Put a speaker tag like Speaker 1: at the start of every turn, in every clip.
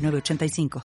Speaker 1: 8985.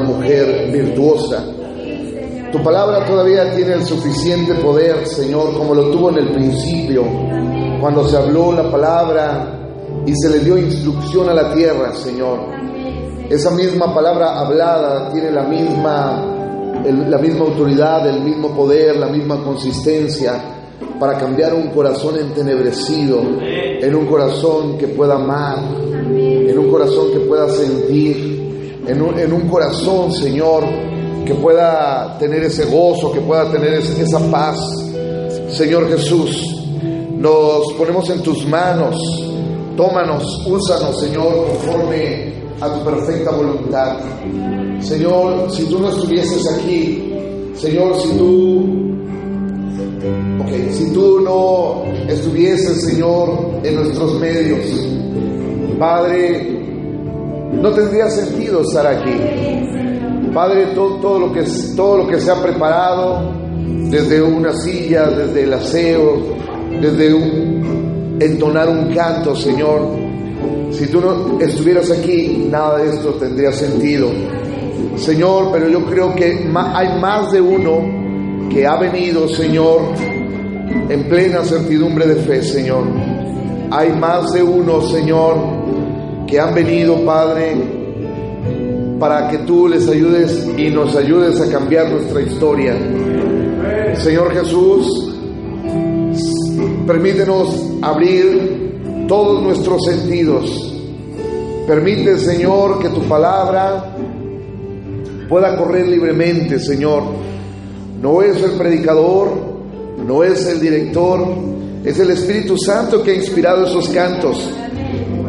Speaker 1: 985.
Speaker 2: Tu palabra todavía tiene el suficiente poder, Señor, como lo tuvo en el principio, cuando se habló la palabra y se le dio instrucción a la tierra, Señor. Esa misma palabra hablada tiene la misma, la misma autoridad, el mismo poder, la misma consistencia para cambiar un corazón entenebrecido en un corazón que pueda amar, en un corazón que pueda sentir, en un, en un corazón, Señor, que pueda tener ese gozo, que pueda tener esa paz. Señor Jesús, nos ponemos en tus manos, tómanos, úsanos, Señor, conforme a tu perfecta voluntad. Señor, si tú no estuvieses aquí, Señor, si tú, tú no estuvieses, Señor, en nuestros medios, Padre, no tendría sentido estar aquí. Padre, todo, todo, lo que, todo lo que se ha preparado, desde una silla, desde el aseo, desde un, entonar un canto, Señor, si tú no estuvieras aquí, nada de esto tendría sentido. Señor, pero yo creo que hay más de uno que ha venido, Señor, en plena certidumbre de fe, Señor. Hay más de uno, Señor, que han venido, Padre, para que tú les ayudes y nos ayudes a cambiar nuestra historia. Señor Jesús, permítenos abrir todos nuestros sentidos. Permite, Señor, que tu palabra pueda correr libremente, Señor. No es el predicador, no es el director, es el Espíritu Santo que ha inspirado esos cantos.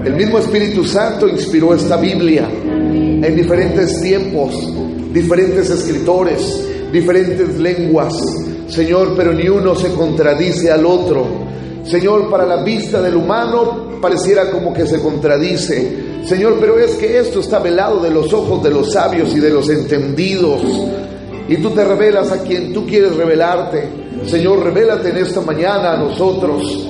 Speaker 2: El mismo Espíritu Santo inspiró esta Biblia en diferentes tiempos, diferentes escritores, diferentes lenguas. Señor, pero ni uno se contradice al otro. Señor, para la vista del humano pareciera como que se contradice. Señor, pero es que esto está velado de los ojos de los sabios y de los entendidos. Y tú te revelas a quien tú quieres revelarte. Señor, revélate en esta mañana a nosotros.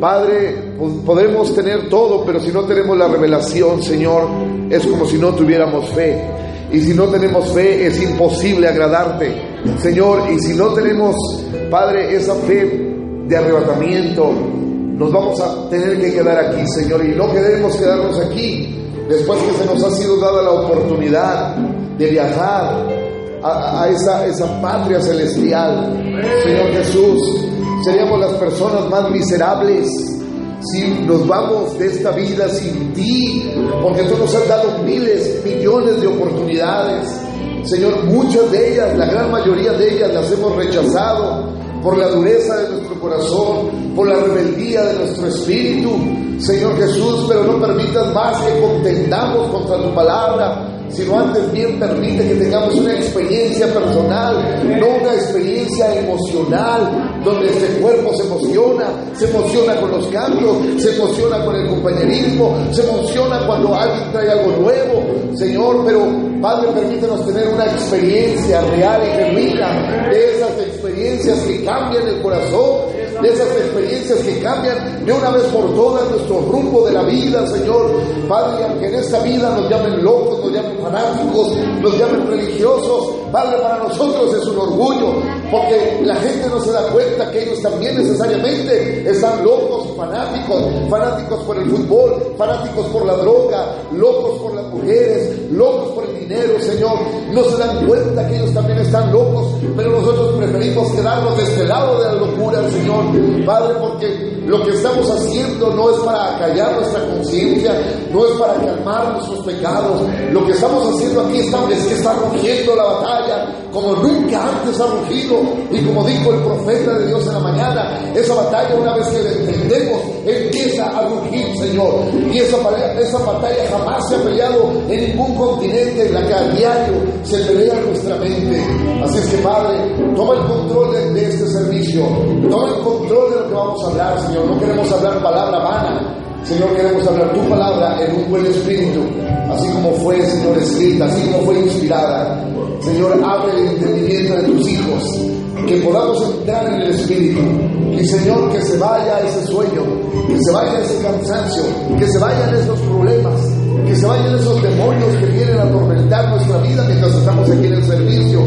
Speaker 2: Padre, podemos tener todo, pero si no tenemos la revelación, Señor, es como si no tuviéramos fe. Y si no tenemos fe, es imposible agradarte, Señor. Y si no tenemos, Padre, esa fe de arrebatamiento, nos vamos a tener que quedar aquí, Señor. Y no queremos quedarnos aquí después que se nos ha sido dada la oportunidad de viajar a, esa, esa patria celestial. Señor Jesús, seríamos las personas más miserables si nos vamos de esta vida sin ti, porque tú nos has dado miles, millones de oportunidades. Señor, muchas de ellas, la gran mayoría de ellas las hemos rechazado por la dureza de nuestro corazón, por la rebeldía de nuestro espíritu. Señor Jesús, pero no permitas más que contendamos contra tu palabra, sino antes bien permite que tengamos una experiencia personal, no una experiencia emocional, donde este cuerpo se emociona, se emociona con los cantos, se emociona con el compañerismo, se emociona cuando alguien trae algo nuevo, Señor, pero Padre, permítenos tener una experiencia real y genuina de esas experiencias que cambian el corazón, de esas experiencias que cambian de una vez por todas nuestro rumbo de la vida, Señor. Padre, aunque en esta vida nos llamen locos, nos llamen fanáticos, nos llamen religiosos, Padre, para nosotros es un orgullo, porque la gente no se da cuenta que ellos también necesariamente están locos, fanáticos, fanáticos por el fútbol, fanáticos por la droga, locos por las mujeres, locos por el dinero, Señor. No se dan cuenta que ellos también están locos, pero nosotros preferimos quedarnos de este lado de la locura, Señor. Padre, porque lo que estamos haciendo no es para callar nuestra conciencia, no es para calmar nuestros pecados. Lo que estamos haciendo aquí es que está rugiendo la batalla como nunca antes ha rugido. Y como dijo el profeta de Dios en la mañana, esa batalla una vez que la entendemos empieza a rugir, Señor. Y esa, esa batalla jamás se ha peleado en ningún continente en la que a diario se pelea nuestra mente. Así es que Padre, toma el control de, de este servicio, toma el control de lo que vamos a hablar, Señor. No queremos hablar palabra vana, Señor, queremos hablar tu palabra en un buen espíritu, así como fue, Señor, escrita, así como fue inspirada. Señor, abre el entendimiento de tus hijos, que podamos entrar en el espíritu. Y Señor, que se vaya ese sueño, que se vaya ese cansancio, que se vayan esos problemas, que se vayan esos demonios que vienen a atormentar nuestra vida mientras estamos aquí en el servicio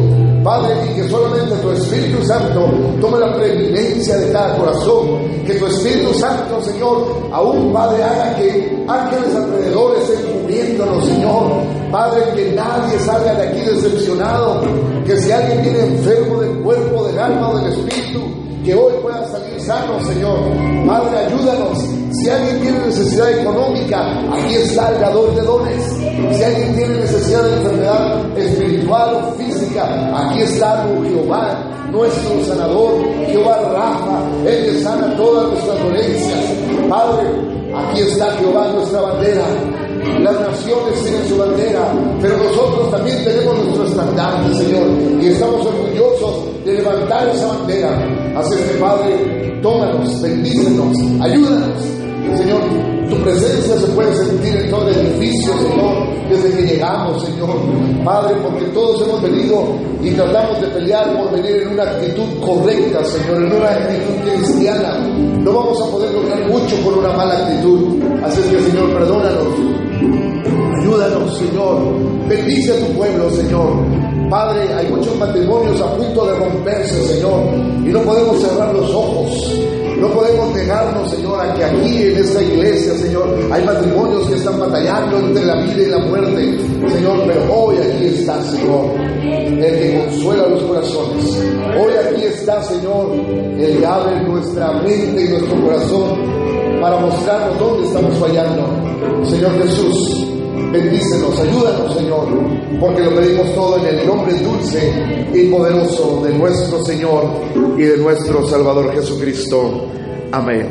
Speaker 2: Padre, y que solamente tu Espíritu Santo tome la preeminencia de cada corazón. Que tu Espíritu Santo, Señor, aún, Padre, haga que ángeles alrededor estén cubriéndonos, Señor. Padre, que nadie salga de aquí decepcionado. Que si alguien viene enfermo del cuerpo, del alma o del espíritu, que hoy pueda salir sano, Señor. Padre, ayúdanos. Si alguien tiene necesidad económica, aquí está el dador de dones. Si alguien tiene necesidad de enfermedad espiritual o física, aquí está Jehová, nuestro sanador, Jehová Rafa, Él que sana todas nuestras dolencias. Padre, aquí está Jehová, nuestra bandera. Las naciones tienen su bandera, pero nosotros también tenemos nuestro estandarte, Señor, y estamos orgullosos de levantar esa bandera. Así que, Padre, tómanos, bendícenos, ayúdanos. Señor, tu presencia se puede sentir en todo el edificio, Señor, desde que llegamos, Señor. Padre, porque todos hemos venido y tratamos de pelear por venir en una actitud correcta, Señor, en una actitud cristiana. No vamos a poder lograr mucho por una mala actitud. Así es que, Señor, perdónanos. Ayúdanos, Señor. Bendice a tu pueblo, Señor. Padre, hay muchos matrimonios a punto de romperse, Señor, y no podemos cerrar los ojos. No podemos negarnos, Señor, a que aquí en esta iglesia, Señor, hay matrimonios que están batallando entre la vida y la muerte. Señor, pero hoy aquí está, Señor, el que consuela los corazones. Hoy aquí está, Señor, el que abre nuestra mente y nuestro corazón para mostrarnos dónde estamos fallando. Señor Jesús, bendícenos, ayúdanos, Señor, porque lo pedimos todo en el nombre dulce y poderoso de nuestro Señor y de nuestro Salvador Jesucristo. Amén.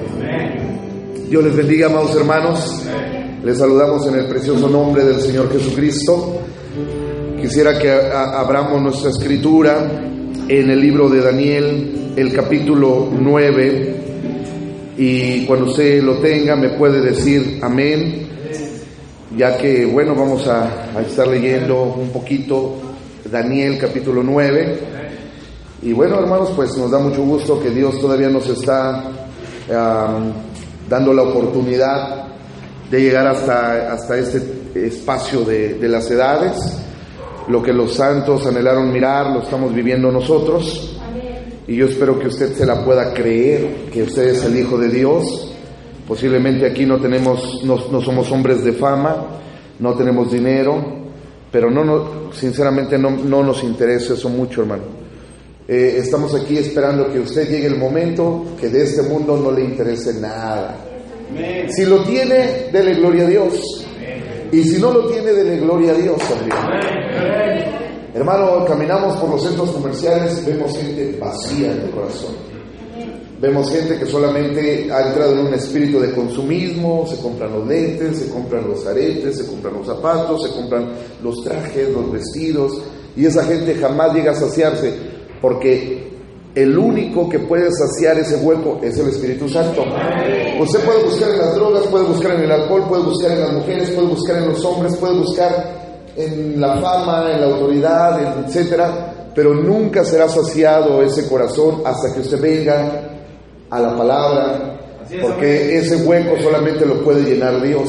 Speaker 2: Dios les bendiga, amados hermanos. Les saludamos en el precioso nombre del Señor Jesucristo. Quisiera que abramos nuestra escritura en el libro de Daniel, el capítulo 9 y cuando usted lo tenga me puede decir amén, ya que bueno, vamos a, estar leyendo un poquito Daniel capítulo 9. Y bueno, hermanos, pues nos da mucho gusto que Dios todavía nos está dando la oportunidad de llegar hasta, hasta este espacio de, de las edades. Lo que los santos anhelaron mirar, lo estamos viviendo nosotros. Y yo espero que usted se la pueda creer, que usted es el Hijo de Dios. Posiblemente aquí no tenemos, no, somos hombres de fama, no tenemos dinero, pero no, no sinceramente no, no, nos interesa eso mucho, hermano. Eh, estamos aquí esperando que usted llegue el momento que de este mundo no le interese nada. Si lo tiene, dele gloria a Dios. Y si no lo tiene, dele gloria a Dios también. Hermano, caminamos por los centros comerciales, vemos gente vacía en el corazón. Vemos gente que solamente ha entrado en un espíritu de consumismo, se compran los lentes, se compran los aretes, se compran los zapatos, se compran los trajes, los vestidos, y esa gente jamás llega a saciarse, porque el único que puede saciar ese hueco es el Espíritu Santo. Usted puede buscar en las drogas, puede buscar en el alcohol, puede buscar en las mujeres, puede buscar en los hombres, puede buscar en la fama, en la autoridad, etcétera, pero nunca será saciado ese corazón hasta que usted venga a la palabra, porque ese hueco solamente lo puede llenar Dios.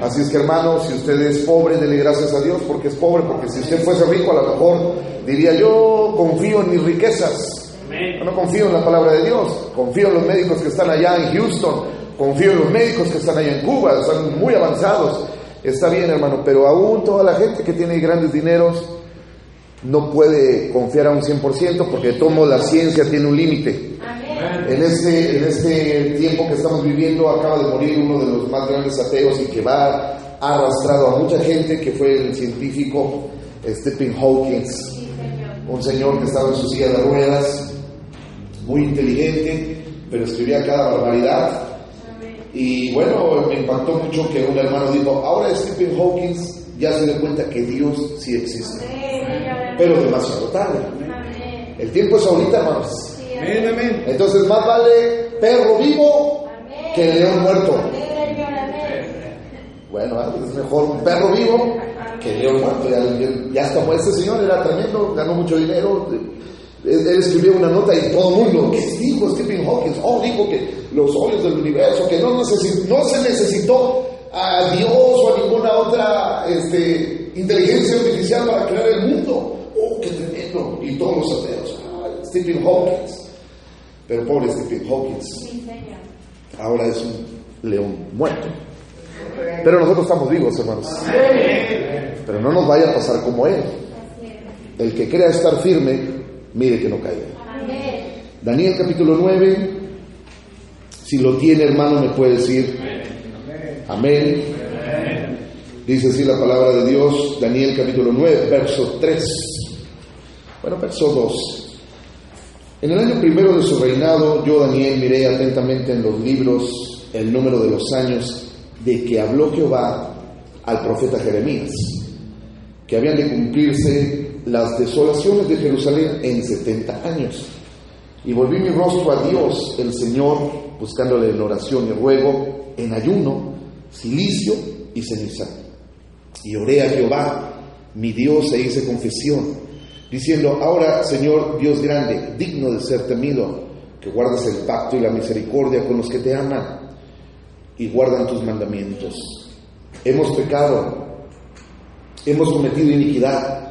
Speaker 2: Así es que hermano, si usted es pobre, dele gracias a Dios porque es pobre, porque si usted fuese rico a lo mejor diría yo confío en mis riquezas. no confío en la palabra de Dios, confío en los médicos que están allá en Houston, confío en los médicos que están allá en Cuba, están muy avanzados. Está bien, hermano, pero aún toda la gente que tiene grandes dineros no puede confiar a un 100% porque tomo la ciencia tiene un límite. En este, en este tiempo que estamos viviendo acaba de morir uno de los más grandes ateos y que va arrastrado a mucha gente, que fue el científico Stephen Hawking, un señor que estaba en su silla de ruedas, muy inteligente, pero escribía cada barbaridad y bueno, me impactó mucho que un hermano dijo, ahora Stephen Hawking ya se dio cuenta que Dios sí existe. Pero demasiado tarde. El tiempo es ahorita, hermanos. Entonces más vale perro vivo que león muerto. Bueno, es mejor un perro vivo que león muerto. Ya, ya hasta este señor era tremendo, ganó mucho dinero, él escribió una nota y todo el mundo, ¿qué dijo Stephen Hawking? Oh, dijo que los hoyos del universo, que no, no se necesitó a Dios o a ninguna otra este, inteligencia artificial para crear el mundo. Oh, qué tremendo. Y todos los ateos, ah, Stephen Hawking. Pero pobre Stephen Hawking. Ahora es un león muerto. Pero nosotros estamos vivos, hermanos. Pero no nos vaya a pasar como él. El que crea estar firme mire que no caiga. Daniel capítulo 9, si lo tiene hermano me puede decir amén. Dice así la palabra de Dios, Daniel capítulo 9, verso 3. Bueno, verso 2. En el año primero de su reinado, yo, Daniel, miré atentamente en los libros el número de los años de que habló Jehová al profeta Jeremías, que habían de cumplirse las desolaciones de Jerusalén en 70 años. Y volví mi rostro a Dios, el Señor, buscándole en oración y ruego, en ayuno, silicio y ceniza. Y oré a Jehová, mi Dios, e hice confesión, diciendo, ahora, Señor Dios grande, digno de ser temido, que guardas el pacto y la misericordia con los que te aman y guardan tus mandamientos. Hemos pecado, hemos cometido iniquidad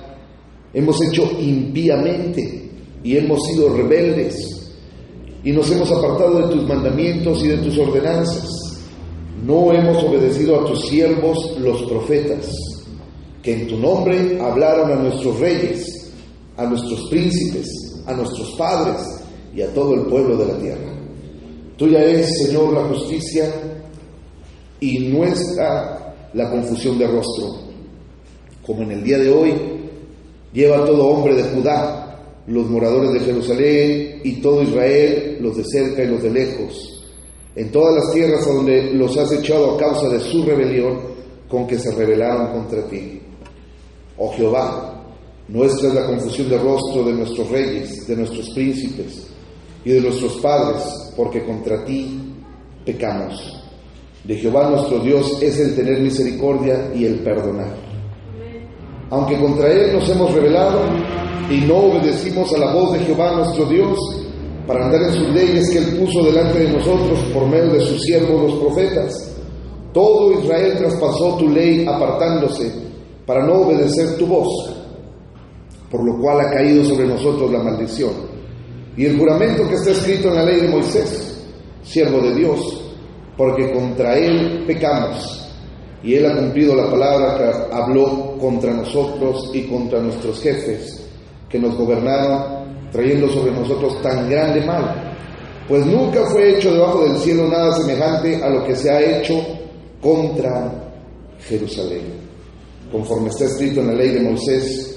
Speaker 2: hemos hecho impíamente y hemos sido rebeldes y nos hemos apartado de tus mandamientos y de tus ordenanzas. No hemos obedecido a tus siervos los profetas, que en tu nombre hablaron a nuestros reyes, a nuestros príncipes, a nuestros padres y a todo el pueblo de la tierra. Tuya es, Señor, la justicia y nuestra la confusión de rostro, como en el día de hoy Lleva todo hombre de Judá, los moradores de Jerusalén y todo Israel, los de cerca y los de lejos, en todas las tierras donde los has echado a causa de su rebelión con que se rebelaron contra ti. Oh Jehová, nuestra es la confusión de rostro de nuestros reyes, de nuestros príncipes y de nuestros padres, porque contra ti pecamos. De Jehová nuestro Dios es el tener misericordia y el perdonar aunque contra Él nos hemos rebelado y no obedecimos a la voz de Jehová nuestro Dios para andar en sus leyes que Él puso delante de nosotros por medio de sus siervos los profetas. Todo Israel traspasó tu ley apartándose para no obedecer tu voz, por lo cual ha caído sobre nosotros la maldición. Y el juramento que está escrito en la ley de Moisés, siervo de Dios, porque contra Él pecamos y Él ha cumplido la palabra que habló contra nosotros y contra nuestros jefes que nos gobernaron, trayendo sobre nosotros tan grande mal. Pues nunca fue hecho debajo del cielo nada semejante a lo que se ha hecho contra Jerusalén. Conforme está escrito en la ley de Moisés,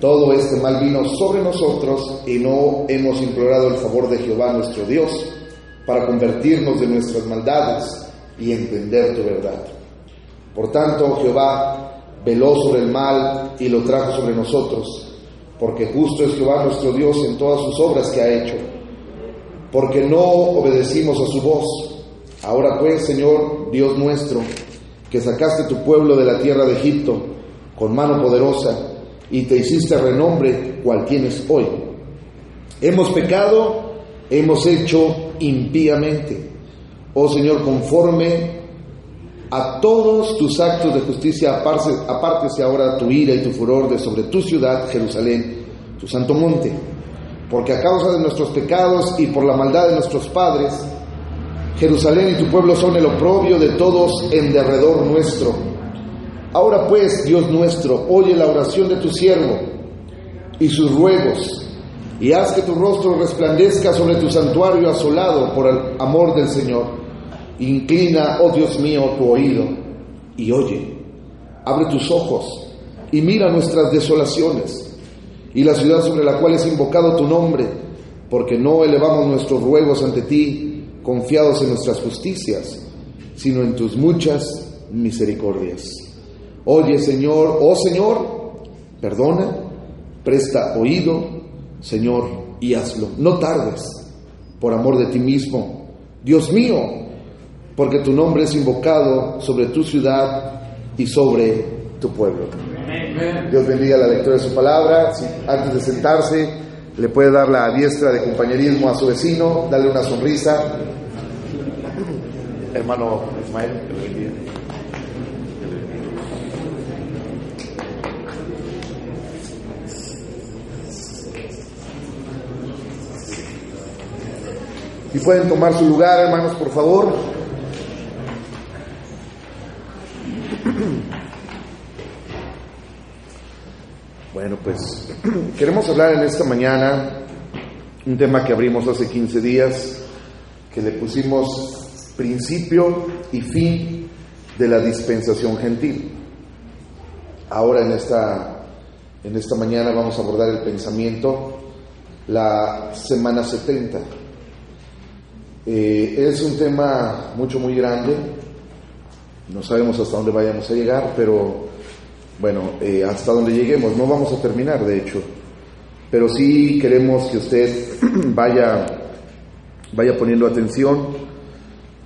Speaker 2: todo este mal vino sobre nosotros y no hemos implorado el favor de Jehová nuestro Dios para convertirnos de nuestras maldades y entender tu verdad. Por tanto, Jehová veló sobre el mal y lo trajo sobre nosotros, porque justo es Jehová nuestro Dios en todas sus obras que ha hecho, porque no obedecimos a su voz. Ahora pues, Señor Dios nuestro, que sacaste tu pueblo de la tierra de Egipto con mano poderosa y te hiciste renombre cual tienes hoy. Hemos pecado, hemos hecho impíamente. Oh Señor, conforme a todos tus actos de justicia, apártese ahora tu ira y tu furor de sobre tu ciudad, Jerusalén, tu santo monte. Porque a causa de nuestros pecados y por la maldad de nuestros padres, Jerusalén y tu pueblo son el oprobio de todos en derredor nuestro. Ahora pues, Dios nuestro, oye la oración de tu siervo y sus ruegos, y haz que tu rostro resplandezca sobre tu santuario asolado por el amor del Señor Inclina, oh Dios mío, tu oído y oye. Abre tus ojos y mira nuestras desolaciones y la ciudad sobre la cual es invocado tu nombre, porque no elevamos nuestros ruegos ante ti confiados en nuestras justicias, sino en tus muchas misericordias. Oye, Señor, oh Señor, perdona, presta oído, Señor, y hazlo. No tardes, por amor de ti mismo. Dios mío, porque tu nombre es invocado sobre tu ciudad y sobre tu pueblo. Dios bendiga la lectura de su palabra. antes de sentarse, le puede dar la diestra de compañerismo a su vecino, darle una sonrisa. Hermano Ismael, Y pueden tomar su lugar, hermanos, por favor. Bueno, pues queremos hablar en esta mañana un tema que abrimos hace 15 días, que le pusimos principio y fin de la dispensación gentil. Ahora en esta, en esta mañana vamos a abordar el pensamiento, la semana 70. Eh, es un tema mucho, muy grande, no sabemos hasta dónde vayamos a llegar, pero bueno, eh, hasta donde lleguemos, no vamos a terminar de hecho, pero sí queremos que usted vaya, vaya poniendo atención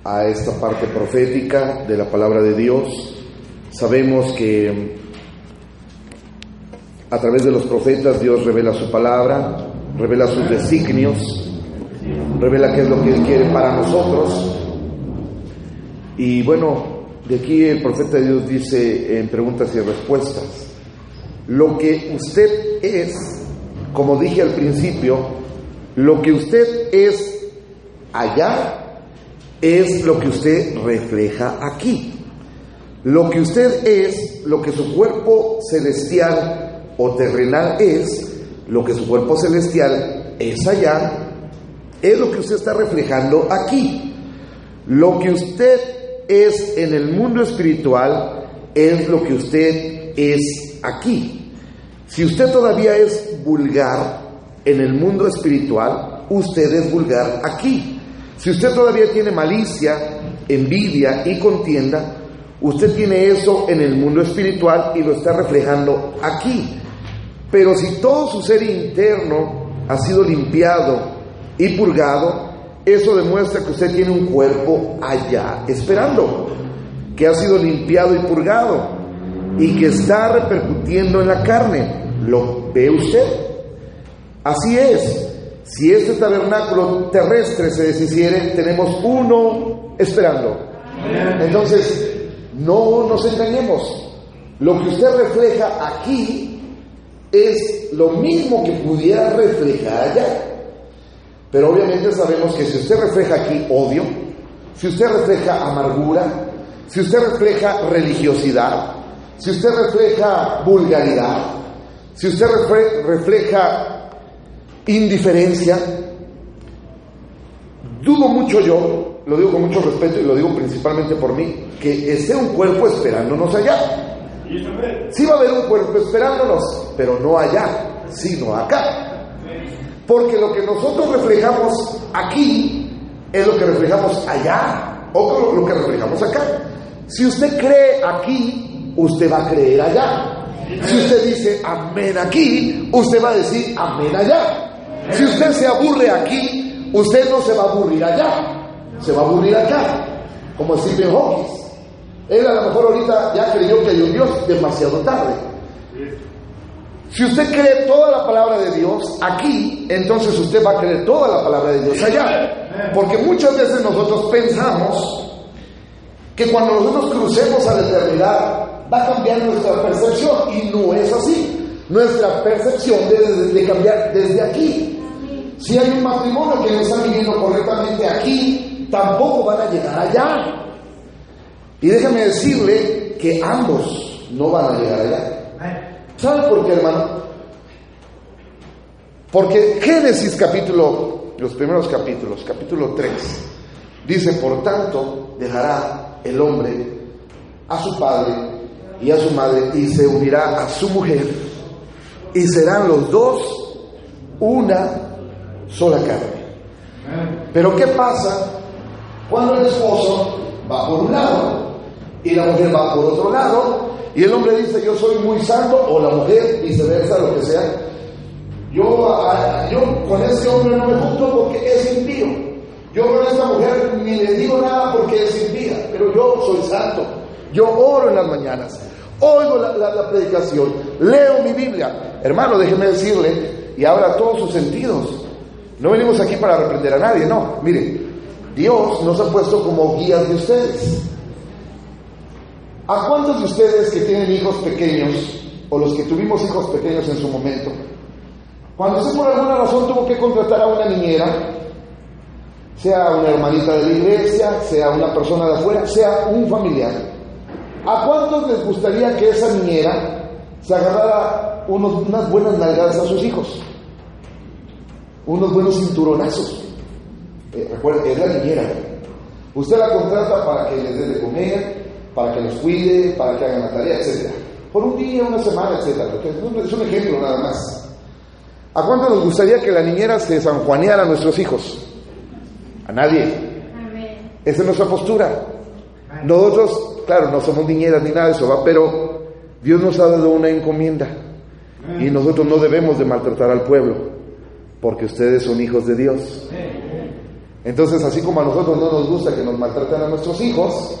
Speaker 2: a esta parte profética de la palabra de Dios. Sabemos que a través de los profetas Dios revela su palabra, revela sus designios, revela qué es lo que Él quiere para nosotros. Y bueno, de aquí el profeta de Dios dice en preguntas y respuestas, lo que usted es, como dije al principio, lo que usted es allá es lo que usted refleja aquí. Lo que usted es, lo que su cuerpo celestial o terrenal es, lo que su cuerpo celestial es allá, es lo que usted está reflejando aquí. Lo que usted es en el mundo espiritual es lo que usted es aquí. Si usted todavía es vulgar en el mundo espiritual, usted es vulgar aquí. Si usted todavía tiene malicia, envidia y contienda, usted tiene eso en el mundo espiritual y lo está reflejando aquí. Pero si todo su ser interno ha sido limpiado y purgado, eso demuestra que usted tiene un cuerpo allá esperando, que ha sido limpiado y purgado y que está repercutiendo en la carne. ¿Lo ve usted? Así es. Si este tabernáculo terrestre se deshiciere, tenemos uno esperando. Entonces, no nos engañemos. Lo que usted refleja aquí es lo mismo que pudiera reflejar allá. Pero obviamente sabemos que si usted refleja aquí odio, si usted refleja amargura, si usted refleja religiosidad, si usted refleja vulgaridad, si usted refleja indiferencia, dudo mucho yo, lo digo con mucho respeto y lo digo principalmente por mí, que esté un cuerpo esperándonos allá. Sí va a haber un cuerpo esperándonos, pero no allá, sino acá. Porque lo que nosotros reflejamos aquí es lo que reflejamos allá, o lo que reflejamos acá. Si usted cree aquí, usted va a creer allá. Si usted dice amén aquí, usted va a decir amén allá. Si usted se aburre aquí, usted no se va a aburrir allá, se va a aburrir acá, como Stephen Hawking. Él a lo mejor ahorita ya creyó que hay un Dios demasiado tarde. Si usted cree toda la palabra de Dios aquí, entonces usted va a creer toda la palabra de Dios allá. Porque muchas veces nosotros pensamos que cuando nosotros crucemos a la eternidad va a cambiar nuestra percepción y no es así. Nuestra percepción debe de cambiar desde aquí. Si hay un matrimonio que no está viviendo correctamente aquí, tampoco van a llegar allá. Y déjame decirle que ambos no van a llegar allá. ¿Sabe por qué, hermano? Porque Génesis capítulo, los primeros capítulos, capítulo 3, dice, por tanto, dejará el hombre a su padre y a su madre y se unirá a su mujer y serán los dos una sola carne. Pero ¿qué pasa cuando el esposo va por un lado y la mujer va por otro lado y el hombre dice yo soy muy santo o la mujer viceversa, lo que sea. Yo, yo con este hombre no me junto porque es impío. Yo con esta mujer ni le digo nada porque es impía, pero yo soy santo. Yo oro en las mañanas, oigo la, la predicación, leo mi Biblia. Hermano, déjeme decirle, y abra todos sus sentidos. No venimos aquí para reprender a nadie, no. Mire, Dios nos ha puesto como guías de ustedes. ¿A cuántos de ustedes que tienen hijos pequeños, o los que tuvimos hijos pequeños en su momento, cuando usted por alguna razón tuvo que contratar a una niñera, sea una hermanita de la iglesia, sea una persona de afuera, sea un familiar, ¿a cuántos les gustaría que esa niñera se agarrara unos, unas buenas nalgadas a sus hijos? Unos buenos cinturonazos. Eh, recuerden, es la niñera. Usted la contrata para que les dé de comer, para que los cuide, para que hagan la tarea, etc. Por un día, una semana, etc. Es un ejemplo nada más. ¿A cuánto nos gustaría que la niñera se sanjuaneara a nuestros hijos? A nadie. Esa es nuestra postura. Nosotros, claro, no somos niñeras ni nada de eso, ¿va? pero Dios nos ha dado una encomienda y nosotros no debemos de maltratar al pueblo porque ustedes son hijos de Dios. Entonces, así como a nosotros no nos gusta que nos maltraten a nuestros hijos,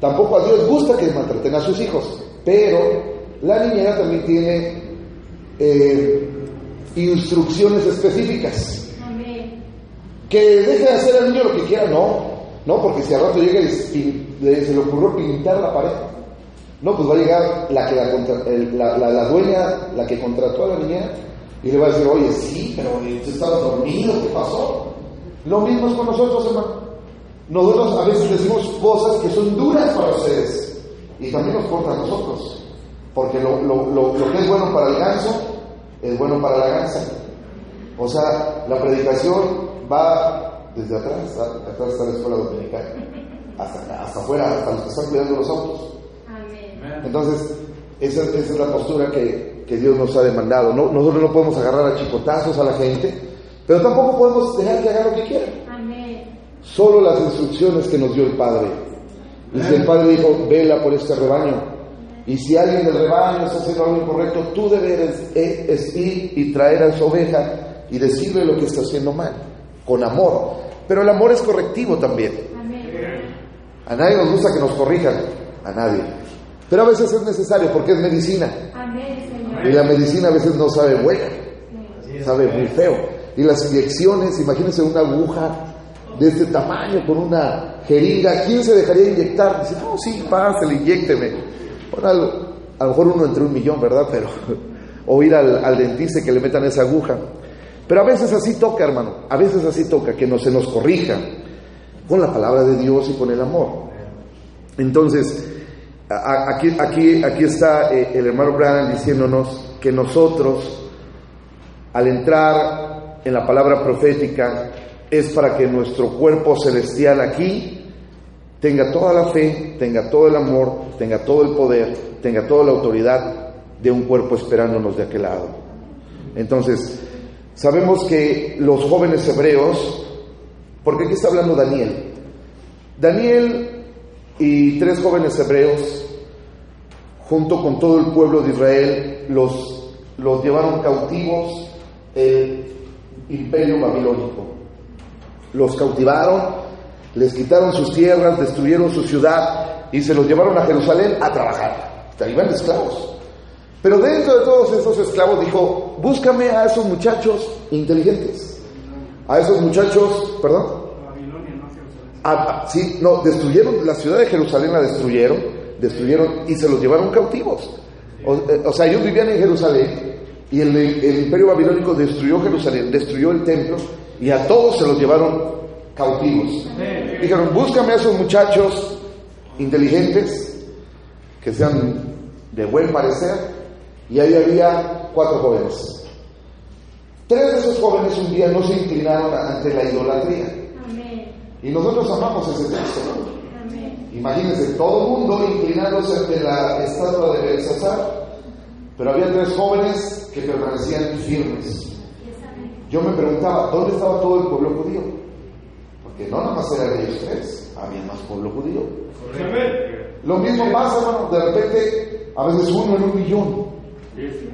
Speaker 2: Tampoco a Dios gusta que maltraten a sus hijos, pero la niñera también tiene eh, instrucciones específicas. Que deje de hacer al niño lo que quiera, no, no, porque si al rato llega y se le ocurrió pintar la pared, no, pues va a llegar la, que la, la, dueña, la que contrató a la niñera, y le va a decir, oye, sí, pero usted estaba dormido, ¿qué pasó? Lo mismo es con nosotros, hermano. Nosotros a veces decimos cosas que son duras para ustedes y también nos cortan a nosotros. Porque lo, que es bueno para el ganso es bueno para la gansa. O sea, la predicación va desde atrás, atrás está la escuela dominical, hasta, hasta afuera, hasta los que están cuidando los autos. Entonces, esa, es la postura que, que, Dios nos ha demandado. No, nosotros no podemos agarrar a chicotazos a la gente, pero tampoco podemos dejar que haga lo que quiera. Solo las instrucciones que nos dio el Padre. Y si el Padre dijo, vela por este rebaño. Y si alguien del rebaño está haciendo algo incorrecto, tú debes es ir y traer a su oveja y decirle lo que está haciendo mal, con amor. Pero el amor es correctivo también. A nadie nos gusta que nos corrijan, a nadie. Pero a veces es necesario porque es medicina. Y la medicina a veces no sabe buena, sabe muy feo. Y las inyecciones, imagínense una aguja de este tamaño con una jeringa, ¿quién se dejaría inyectar? Dice, no, sí, pásale, inyecteme. Bueno, a lo mejor uno entre un millón, ¿verdad? Pero, o ir al, al dentista que le metan esa aguja. Pero a veces así toca, hermano, a veces así toca, que no se nos corrija con la palabra de Dios y con el amor. Entonces, aquí, aquí, aquí está eh, el hermano Branham diciéndonos que nosotros, al entrar en la palabra profética, es para que nuestro cuerpo celestial aquí tenga toda la fe, tenga todo el amor, tenga todo el poder, tenga toda la autoridad de un cuerpo esperándonos de aquel lado. Entonces, sabemos que los jóvenes hebreos, porque aquí está hablando Daniel, Daniel y tres jóvenes hebreos, junto con todo el pueblo de Israel, los, los llevaron cautivos el imperio babilónico. Los cautivaron, les quitaron sus tierras, destruyeron su ciudad y se los llevaron a Jerusalén a trabajar. De esclavos. Pero dentro de todos esos esclavos dijo, búscame a esos muchachos inteligentes, a esos muchachos, perdón, ah, sí, no, destruyeron, la ciudad de Jerusalén la destruyeron, destruyeron y se los llevaron cautivos. O, eh, sea, ellos vivían en Jerusalén y el, el, imperio babilónico destruyó Jerusalén, destruyó el templo y a todos se los llevaron cautivos. Dijeron, búscame a esos muchachos inteligentes, que sean de buen parecer, y ahí había cuatro jóvenes. Tres de esos jóvenes un día no se inclinaron ante la idolatría. Y nosotros amamos ese texto, ¿no? Imagínense, todo el mundo inclinándose ante la estatua de Belsasar, pero había tres jóvenes que permanecían firmes. Yo me preguntaba, ¿dónde estaba todo el pueblo judío? Porque no nada más eran ellos tres, había más pueblo judío. Lo mismo pasa, hermano, de repente, a veces uno en un millón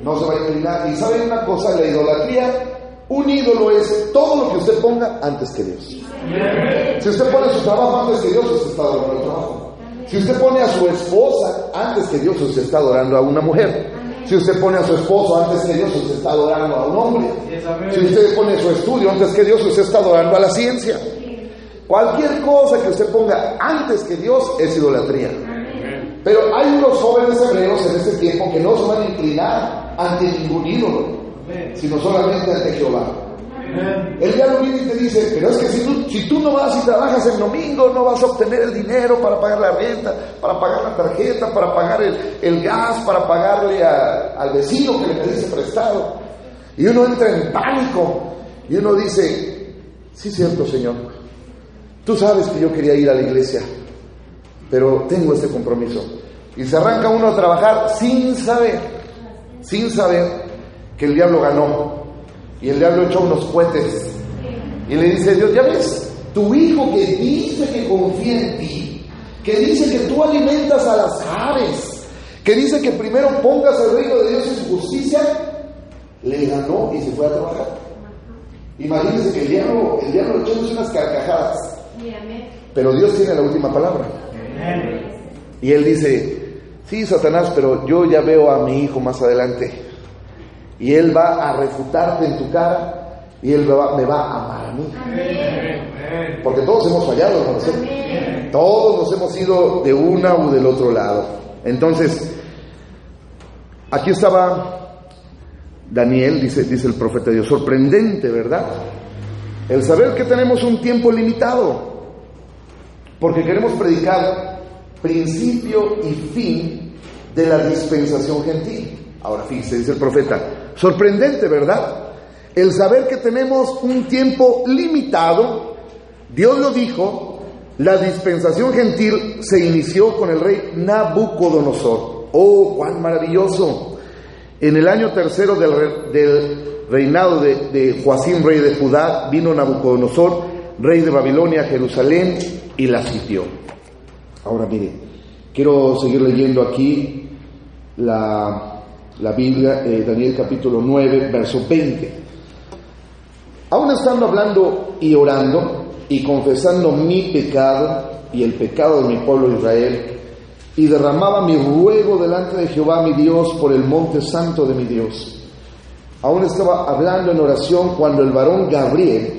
Speaker 2: no se va a inclinar. Y saben una cosa, la idolatría un ídolo es todo lo que usted ponga antes que Dios. Si usted pone su trabajo antes que Dios, usted está adorando el trabajo. Si usted pone a su esposa antes que Dios, usted está adorando a una mujer. Si usted pone a su esposo antes que Dios, usted está adorando a un hombre. Si usted pone su estudio antes que Dios, usted está adorando a la ciencia. Cualquier cosa que usted ponga antes que Dios es idolatría. Pero hay unos jóvenes hebreos en este tiempo que no se van a inclinar ante ningún ídolo sino solamente ante Jehová. El diablo viene y te dice, pero es que si tú, si tú no vas y trabajas el domingo, no vas a obtener el dinero para pagar la renta, para pagar la tarjeta, para pagar el, gas, para pagarle al vecino que le pediste prestado. Y uno entra en pánico y uno dice, sí, cierto, Señor, tú sabes que yo quería ir a la iglesia, pero tengo este compromiso. Y se arranca uno a trabajar sin saber, sin saber que el diablo ganó. Y el diablo echó unos cohetes. Y le dice Dios, ya ves, tu hijo que dice que confía en ti, que dice que tú alimentas a las aves, que dice que primero pongas el reino de Dios en su justicia, le ganó y se fue a trabajar. Imagínense que el diablo, el diablo echó unas carcajadas. Pero Dios tiene la última palabra. Y él dice, sí, Satanás, pero yo ya veo a mi hijo más adelante y Él va a refutarte en tu cara y Él me va, a amar a mí. Porque todos hemos fallado, Todos nos hemos ido de una u del otro lado. Entonces, aquí estaba Daniel, dice, dice el profeta Dios, sorprendente, ¿verdad? El saber que tenemos un tiempo limitado, porque queremos predicar principio y fin de la dispensación gentil. Ahora fíjese, dice el profeta, Sorprendente, ¿verdad? El saber que tenemos un tiempo limitado, Dios lo dijo, la dispensación gentil se inició con el rey Nabucodonosor. Oh, cuán maravilloso. En el año tercero del, reinado de, de Joacín, rey de Judá, vino Nabucodonosor, rey de Babilonia, a Jerusalén, y la sitió. Ahora mire, quiero seguir leyendo aquí la la Biblia, Daniel capítulo 9, verso 20. Aún estando hablando y orando y confesando mi pecado y el pecado de mi pueblo Israel, y derramaba mi ruego delante de Jehová mi Dios por el monte santo de mi Dios. Aún estaba hablando en oración cuando el varón Gabriel,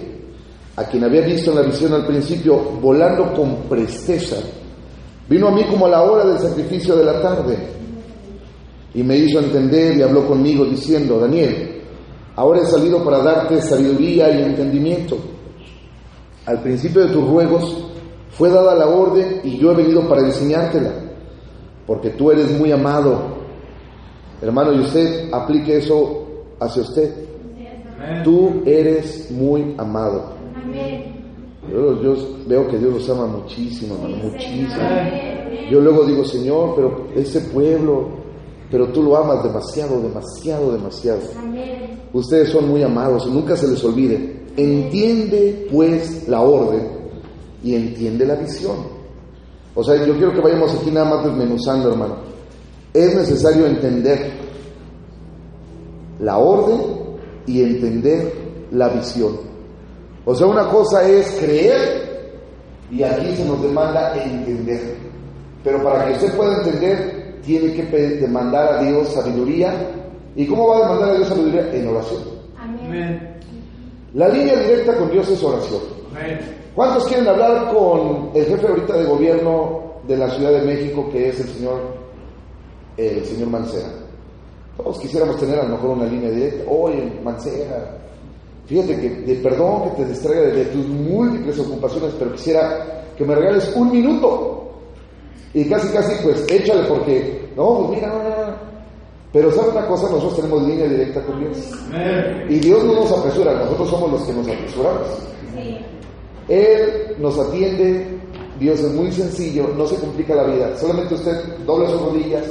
Speaker 2: a quien había visto en la visión al principio, volando con presteza, vino a mí como a la hora del sacrificio de la tarde y me hizo entender y habló conmigo diciendo, Daniel, ahora he salido para darte sabiduría y entendimiento. Al principio de tus ruegos Fue dada la orden y yo he venido para enseñártela, porque tú eres muy amado. Hermano, y usted aplique eso hacia usted. Tú eres muy amado. Yo, yo, veo que Dios los ama muchísimo, hermano, muchísimo. Yo luego digo, Señor, pero ese pueblo, pero tú lo amas demasiado, demasiado, demasiado. Ustedes son muy amados, nunca se les olvide. Entiende pues la orden y entiende la visión. O sea, yo quiero que vayamos aquí nada más desmenuzando, hermano. Es necesario entender la orden y entender la visión. O sea, una cosa es creer y aquí se nos demanda entender. Pero para que usted pueda entender, tiene que demandar a Dios sabiduría. ¿Y cómo va a demandar a Dios sabiduría? En oración. Amén. La línea directa con Dios es oración. ¿Cuántos quieren hablar con el jefe ahorita de gobierno de la Ciudad de México, que es el señor, el señor Mancera? Todos quisiéramos tener a lo mejor una línea directa. Oye, Mancera, fíjate que de perdón que te distraiga de, tus múltiples ocupaciones, pero quisiera que me regales un minuto. Y casi, casi, pues échale porque, no, pues mira, no, no, Pero sabe una cosa, nosotros tenemos línea directa con Dios. Y Dios no nos apresura, nosotros somos los que nos apresuramos. Él nos atiende, Dios es muy sencillo, no se complica la vida. Solamente usted dobla sus rodillas,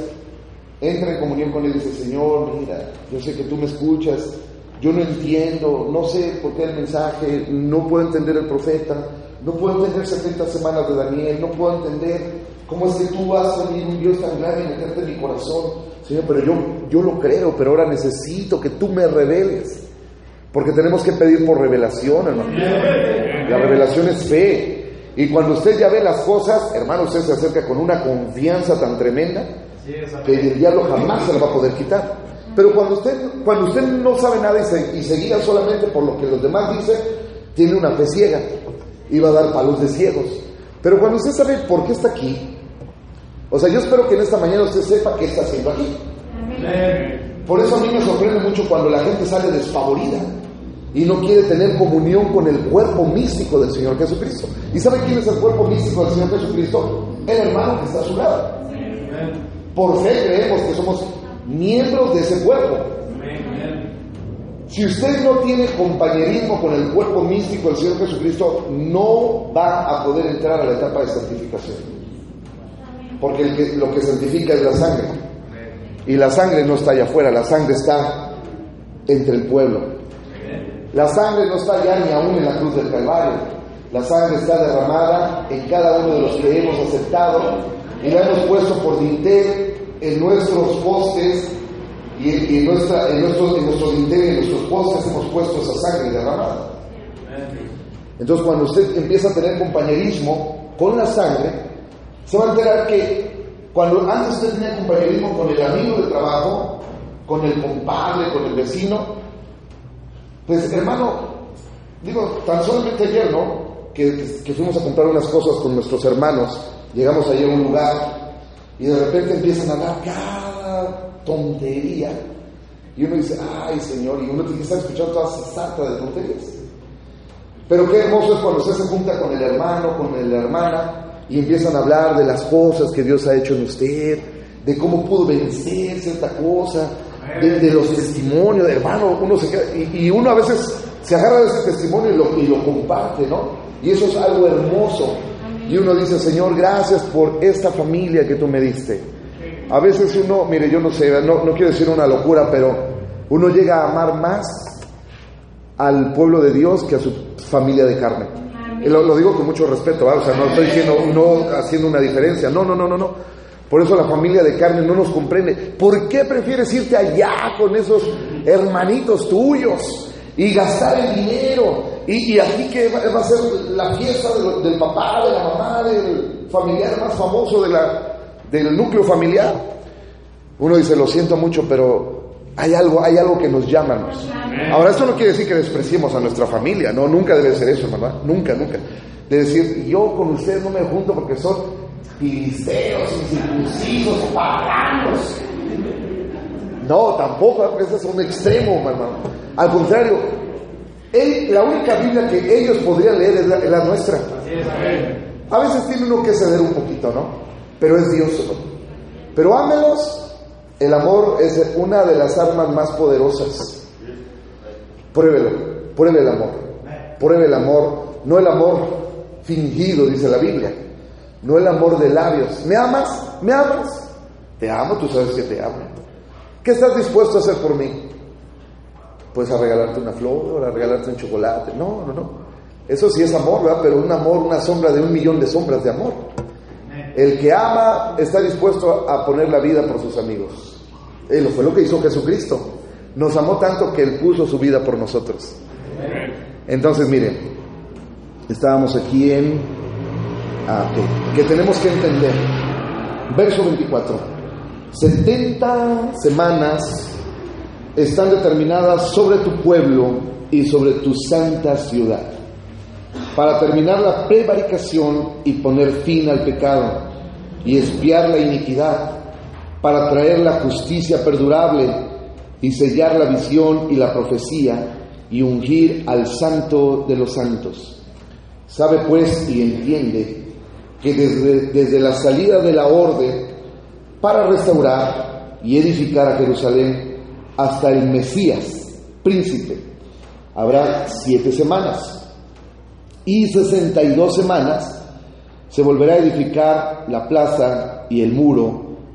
Speaker 2: entra en comunión con Él y dice, Señor, mira, yo sé que tú me escuchas, yo no entiendo, no sé por qué el mensaje, no puedo entender el profeta, no puedo entender 70 semanas de Daniel, no puedo entender cómo es que tú vas a venir un Dios tan grande y meterte en mi corazón. Señor, pero yo, yo lo creo, pero ahora necesito que tú me reveles. Porque tenemos que pedir por revelación, hermano. La revelación es fe. Y cuando usted ya ve las cosas, hermano, usted se acerca con una confianza tan tremenda que el diablo jamás se lo va a poder quitar. Pero cuando usted, cuando usted no sabe nada y se, y se guía solamente por lo que los demás dicen, tiene una fe ciega y va a dar palos de ciegos. Pero cuando usted sabe por qué está aquí, o sea, yo espero que en esta mañana usted sepa qué está haciendo aquí. Por eso a mí me sorprende mucho cuando la gente sale desfavorida y no quiere tener comunión con el cuerpo místico del Señor Jesucristo. ¿Y sabe quién es el cuerpo místico del Señor Jesucristo? El hermano que está a su lado. Por fe creemos que somos miembros de ese cuerpo. Si usted no tiene compañerismo con el cuerpo místico del Señor Jesucristo, no va a poder entrar a la etapa de santificación. Porque lo que santifica es la sangre. Y la sangre no está allá afuera, la sangre está entre el pueblo. La sangre no está ya ni aún en la cruz del Calvario. La sangre está derramada en cada uno de los que hemos aceptado y la hemos puesto por dintel en nuestros postes y, en, nuestra, en, nuestro dintel y en nuestros postes hemos puesto esa sangre derramada. Entonces cuando usted empieza a tener compañerismo con la sangre, se va a enterar que cuando antes usted tenía compañerismo con el amigo de trabajo, con el compadre, con el vecino, pues hermano, digo, tan solamente ayer, ¿no? Que, que, fuimos a comprar unas cosas con nuestros hermanos, llegamos ayer a un lugar y de repente empiezan a hablar cada tontería. Y uno dice, ay Señor, y uno tiene que estar escuchando todas esas sarta de tonterías. Pero qué hermoso es cuando usted se junta con el hermano, con la hermana, y empiezan a hablar de las cosas que Dios ha hecho en usted, de cómo pudo vencer cierta cosa, de, los testimonios, de hermano, uno se queda, y, uno a veces se agarra de ese testimonio y lo, comparte, ¿no? Y eso es algo hermoso. Y uno dice, Señor, gracias por esta familia que tú me diste. A veces uno, mire, yo no sé, no, no quiero decir una locura, pero uno llega a amar más al pueblo de Dios que a su familia de carne. Lo, digo con mucho respeto, o sea, no estoy diciendo, no haciendo una diferencia, no, no, no, no, no. Por eso la familia de carne no nos comprende. ¿Por qué prefieres irte allá con esos hermanitos tuyos y gastar el dinero? Y, aquí que va, a ser la fiesta del papá, de la mamá, del familiar más famoso de del núcleo familiar. Uno dice, lo siento mucho, pero hay algo, hay algo que nos llama. Ahora, esto no quiere decir que despreciemos a nuestra familia, no, nunca debe ser eso, ¿verdad? Nunca, nunca. De decir, yo con ustedes no me junto porque son filisteos, incircuncisos, paganos. No, tampoco, ese es un extremo, hermano. Al contrario, la única Biblia que ellos podrían leer es la, nuestra. A veces tiene uno que ceder un poquito, ¿no? Pero es Dios, Pero ámelos, el amor es una de las armas más poderosas. Pruébelo, pruebe el amor. Pruebe el amor, no el amor fingido, dice la Biblia, no el amor de labios. ¿Me amas? ¿Me amas? Te amo, tú sabes que te amo. ¿Qué estás dispuesto a hacer por mí? Pues a regalarte una flor, a regalarte un chocolate. No, no, no. Eso sí es amor, ¿verdad? Pero un amor, una sombra de un millón de sombras de amor. El que ama está dispuesto a poner la vida por sus amigos. Él fue lo que hizo Jesucristo. Nos amó tanto que Él puso su vida por nosotros. Entonces, miren, estábamos aquí en... Ah, que tenemos que entender. Verso 24. 70 semanas están determinadas sobre tu pueblo y sobre tu santa ciudad, para terminar la prevaricación y poner fin al pecado y espiar la iniquidad, para traer la justicia perdurable y sellar la visión y la profecía y ungir al santo de los santos. Sabe pues y entiende que desde, desde la salida de la orden para restaurar y edificar a Jerusalén hasta el Mesías, príncipe. Habrá siete semanas y sesenta y dos semanas se volverá a edificar la plaza y el muro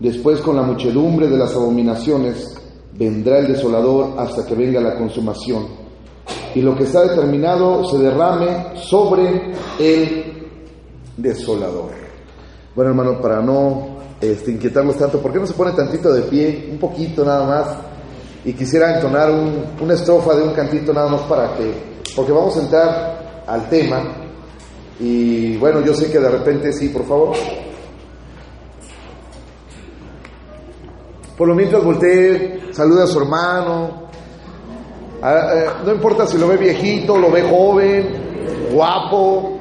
Speaker 2: después con la muchedumbre de las abominaciones vendrá el desolador hasta que venga la consumación, y lo que está determinado se derrame sobre el desolador. Bueno, hermano, para no este, inquietarlos tanto, ¿por qué no se pone tantito de pie? Un poquito nada más. Y quisiera entonar una estrofa de un cantito nada más para que, porque vamos a entrar al tema. Y bueno, yo sé que de repente sí, por favor. Por lo mientras voltee, saluda a su hermano. Ah, eh, no importa si lo ve viejito, lo ve joven, guapo,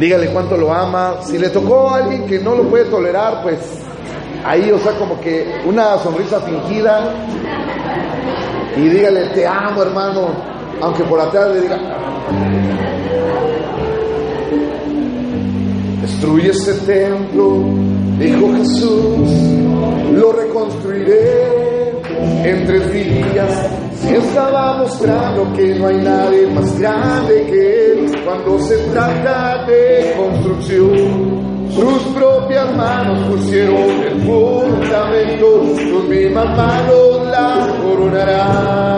Speaker 2: Dígale cuánto lo ama. Si le tocó a alguien que no lo puede tolerar, pues ahí, o sea, como que una sonrisa fingida. Y dígale, te amo, hermano. Aunque por atrás le diga, destruye este templo, dijo Jesús, lo reconstruiré en tres días. Si estaba mostrando que no hay nadie más grande que Él cuando se trata de construcción. Sus propias manos pusieron el fundamento, sus mismas manos la coronarán.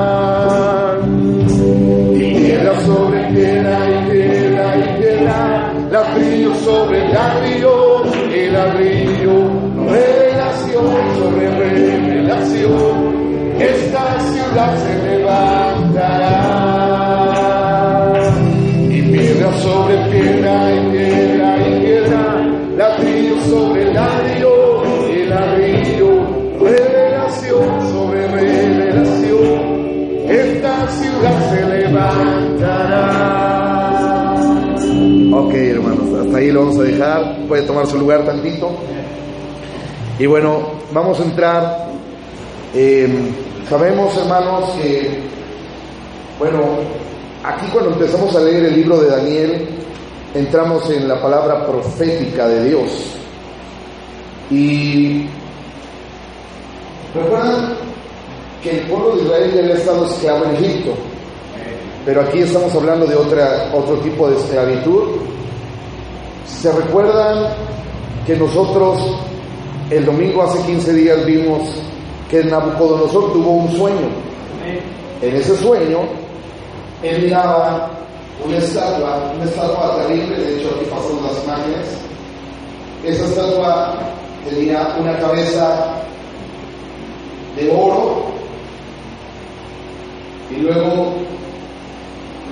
Speaker 2: Y piedra sobre piedra y piedra y piedra, ladrillo sobre ladrillo y ladrillo, revelación sobre revelación esta ciudad se levantará. Y piedra sobre piedra y piedra hasta ahí lo vamos a dejar. Puede tomar su lugar tantito. Y bueno, vamos a entrar. Eh, Sabemos, hermanos, que, bueno, aquí cuando empezamos a leer el libro de Daniel, entramos en la palabra profética de Dios. Y recuerdan que el pueblo de Israel ya había estado esclavo en Egipto, pero aquí estamos hablando de otra, otro tipo de esclavitud. ¿Se recuerdan que nosotros el domingo hace 15 días vimos que Nabucodonosor tuvo un sueño. En ese sueño, él miraba una estatua, una estatua terrible, de hecho aquí pasan las imágenes. Esa estatua tenía una cabeza de oro y luego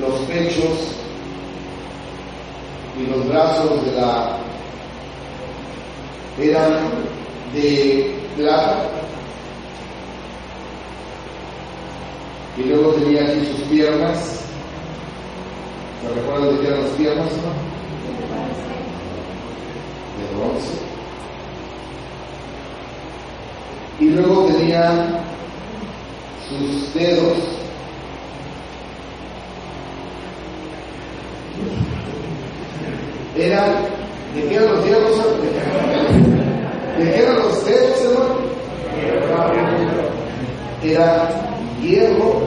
Speaker 2: los pechos y los brazos de la eran de plata. Y luego tenía aquí sus piernas. ¿se recuerdan de eran las piernas? de bronce. Y luego tenía sus dedos eran de qué eran los dedos de qué eran los dedos hermano era hierro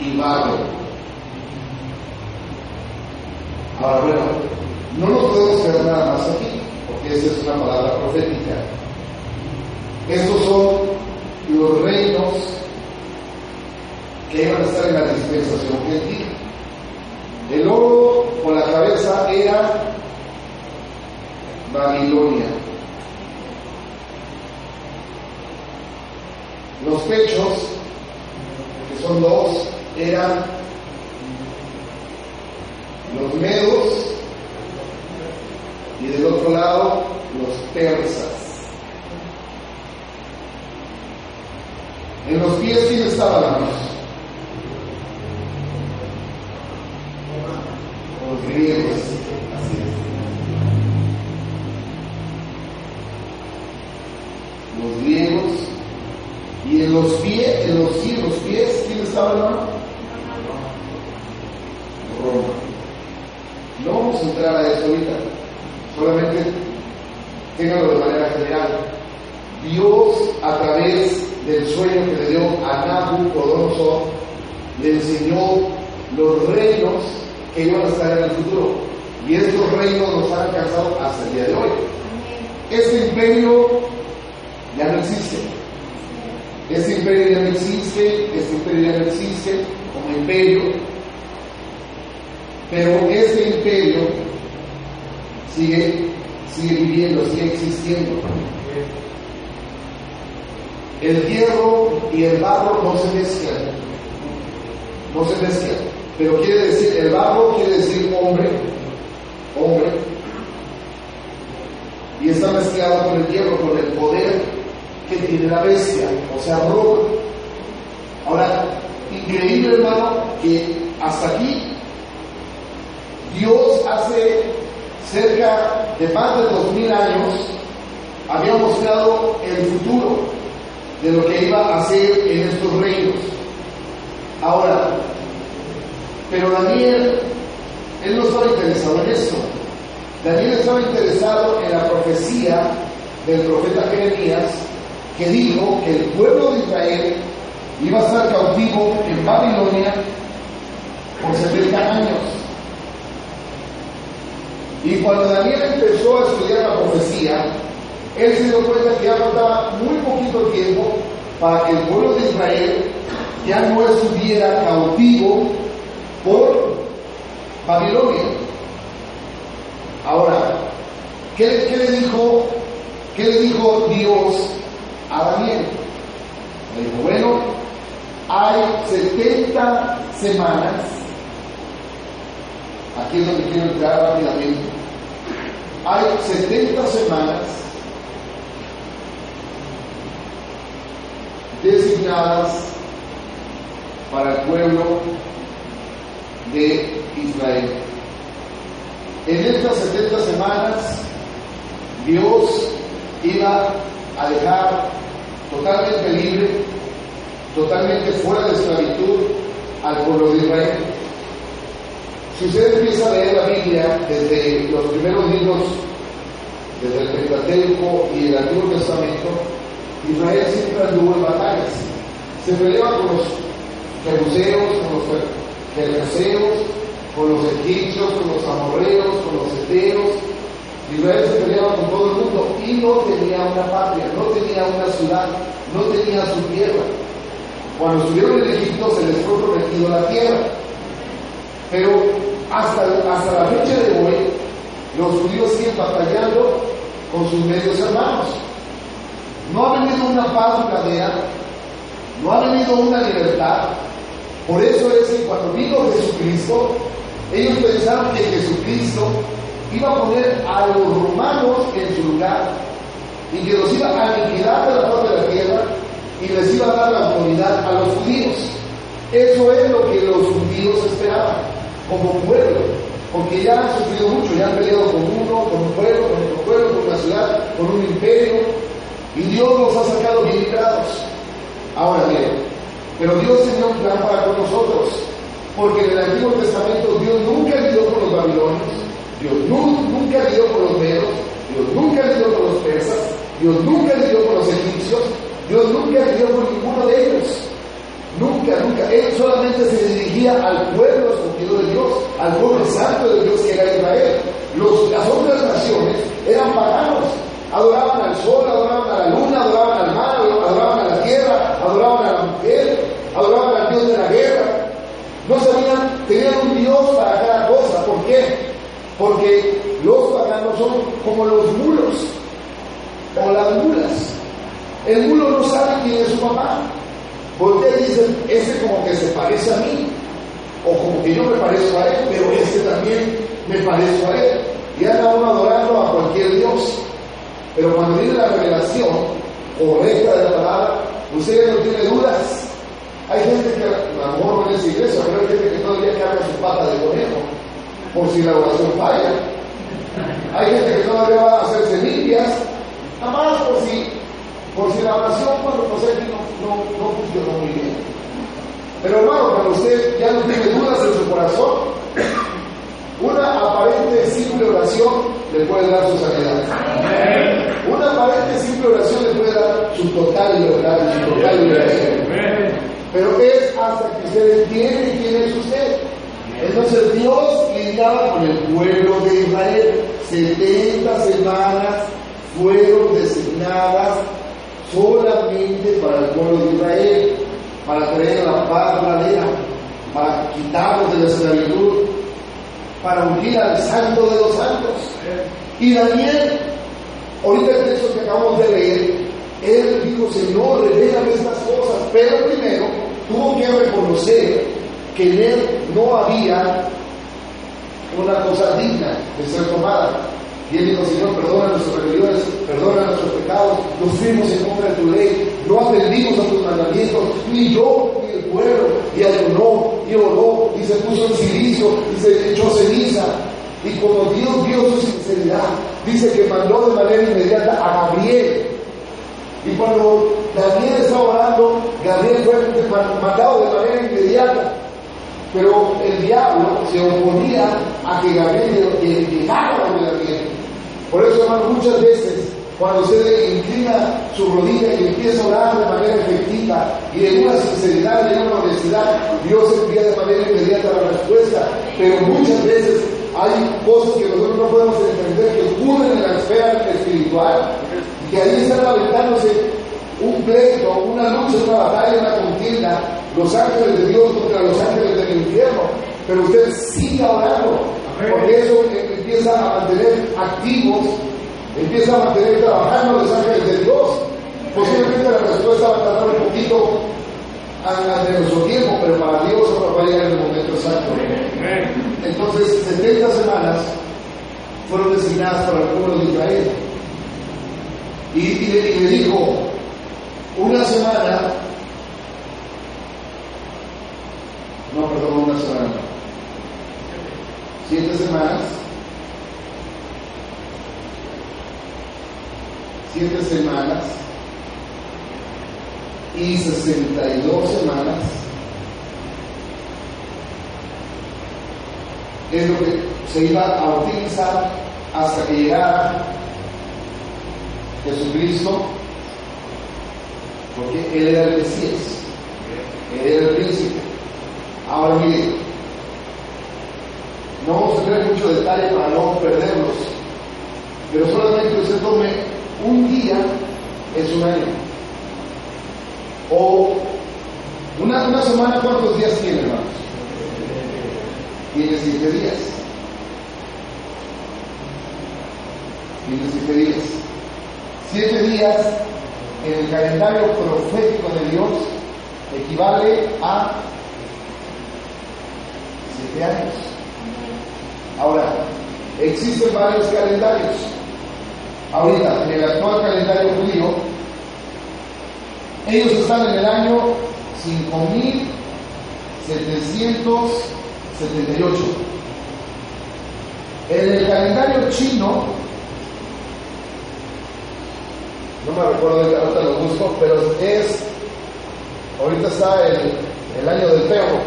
Speaker 2: y barro ahora bueno no nos podemos quedar nada más aquí porque esa es una palabra profética. Estos son los reinos que iban a estar en la dispensación. Gentil el oro con la cabeza era Babilonia. Los pechos, que son dos, eran los medos y del otro lado los persas. En los pies, ¿quién estaba la luz? Los griegos. Así es. Los griegos. Y en los pies, en los, en los pies, ¿quién estaba? Roma. No vamos a entrar a eso ahorita. Solamente ténganlo de manera general. Dios, a través del sueño que le dio a Nabucodonosor, le enseñó los reinos que iban a estar en el futuro. Y estos reinos nos han alcanzado hasta el día de hoy. Este imperio ya no existe. Este imperio ya no existe, este imperio ya no existe como imperio. Pero este imperio sigue, sigue viviendo, sigue existiendo. El hierro y el barro no se mezclan. No se mezclan. Pero quiere decir, el barro quiere decir hombre, hombre. Y está mezclado con el hierro, con el poder que tiene la bestia, o sea, Roma. Ahora, increíble hermano, que hasta aquí Dios hace cerca de más de dos mil años había mostrado el futuro de lo que iba a hacer en estos reinos. Ahora, pero Daniel, él no estaba interesado en esto. Daniel estaba interesado en la profecía del profeta Jeremías que dijo que el pueblo de Israel iba a estar cautivo en Babilonia por 70 años. Y cuando Daniel empezó a estudiar la profecía, él se dio cuenta que ya faltaba muy poquito tiempo para que el pueblo de Israel ya no estuviera cautivo por Babilonia. Ahora, ¿qué, le dijo, qué le dijo Dios a Daniel? Le dijo, bueno, hay 70 semanas, aquí es donde quiero entrar rápidamente, hay 70 semanas designadas para el pueblo de Israel. En estas 70 semanas, Dios iba a dejar totalmente libre, totalmente fuera de esclavitud al pueblo de Israel. Si usted empieza a leer la Biblia desde los primeros libros, desde el Pentateuco y el Antiguo Testamento, Israel siempre anduvo en batallas. Se peleaba con los jebuseos, con los con los egipcios, con los amorreos, con los eteos. Israel se peleaba con todo el mundo y no tenía una patria, no tenía una ciudad, no tenía su tierra. Cuando estuvieron en Egipto se les fue prometido la tierra. Pero hasta, hasta la fecha de hoy, los judíos siguen batallando con sus medios hermanos. No ha venido una paz duradera, no ha venido una libertad. Por eso es que cuando vino Jesucristo, ellos pensaron que Jesucristo iba a poner a los romanos en su lugar y que los iba a aniquilar de la faz de la tierra y les iba a dar la autoridad a los judíos. Eso es lo que los judíos esperaban como pueblo, porque ya han sufrido mucho, ya han peleado con uno, con un pueblo, con otro pueblo, con una ciudad, con un imperio, y Dios los ha sacado bien. Ahora bien, pero Dios tenía un plan para con nosotros, porque en el Antiguo Testamento Dios nunca lidió con los babilonios, Dios nunca lidió con los medos, Dios nunca lidió con los persas, Dios nunca lidió con los egipcios, Dios nunca lidió con ninguno de ellos. Nunca, nunca. Él solamente se dirigía al pueblo escogido de Dios, al pueblo santo de Dios que era Israel. Las otras naciones eran paganos. Adoraban al sol, adoraban a la luna, adoraban al mar, adoraban a la tierra, adoraban a la mujer, adoraban al Dios de la guerra. No sabían, tenían un Dios para cada cosa. ¿Por qué? Porque los paganos son como los mulos o las mulas. El mulo no sabe quién es su papá. Porque dicen, ese como que se parece a mí, o como que yo me parezco a él, pero ese también me parezco a él. Y anda uno adorando a cualquier Dios. Pero cuando viene la revelación correcta de la palabra, usted no tiene dudas. Hay gente que a lo mejor no en esa iglesia, pero hay gente que todavía carga su pata de conejo, por si la oración falla. Hay gente que todavía va a hacerse limpias, nada más por si por si la oración cuando pasé aquí no, no, no funcionó muy bien. Pero hermano, cuando usted ya no tiene dudas en su corazón, una aparente simple oración le puede dar su sanidad. Una aparente simple oración le puede dar su total libertad su total liberación. Pero es hasta que usted entiende quién es usted. Entonces Dios lidiaba con el pueblo de Israel. 70 semanas fueron designadas solamente para el pueblo de Israel, para traer la paz verdadera, para quitarlos de la esclavitud, para unir al santo de los santos. Y Daniel, ahorita el texto que acabamos de leer, él dijo, Señor, revélame estas cosas, pero primero tuvo que reconocer que en él no había una cosa digna de ser tomada. Y él dijo, Señor, perdona nuestras rebeliones, perdona nuestros pecados, nos fuimos en contra de tu ley, no atendimos a tus mandamientos, ni yo ni el pueblo, y ayunó, y oró, y se puso en silicio, y se echó ceniza. Y cuando Dios vio su sinceridad, dice que mandó de manera inmediata a Gabriel. Y cuando Daniel estaba orando, Gabriel fue mandado de manera inmediata. Pero el diablo se oponía a que Gabriel llegara a Gabriel. Por eso, hermano, muchas veces cuando usted inclina su rodilla y empieza a orar de manera efectiva y en una sinceridad y una honestidad, Dios envía de manera inmediata la respuesta. Pero muchas veces hay cosas que nosotros no podemos entender que ocurren en la esfera espiritual que ahí están aventándose un pleito, una lucha, una batalla, una contienda, los ángeles de Dios contra los ángeles del infierno. Pero usted siga orando, porque eso empieza a mantener activos, empieza a mantener trabajando los ángeles de Dios. Posiblemente la respuesta va a tardar un poquito de nuestro tiempo, pero para Dios va a llegar en el momento exacto. Entonces, 70 semanas fueron designadas para el pueblo de Israel. Y, y, le, dijo, una semana, no, perdón, una semana, siete semanas. Siete semanas. Y 62 semanas. Es lo que se iba a utilizar hasta que llegara Jesucristo, porque Él era el Mesías, Él era el príncipe. Ahora mire, no vamos a tener mucho detalle para no perderlos, pero solamente usted tome un día es un año. O una, una semana, ¿cuántos días tiene, hermanos? Tiene siete días. Tiene siete días. Siete días en el calendario profético de Dios equivale a siete años. Ahora, existen varios calendarios. Ahorita, en el actual calendario judío, ellos están en el año 5778. En el calendario chino, no me recuerdo ahorita lo busco, pero es, ahorita está el, el año del perro.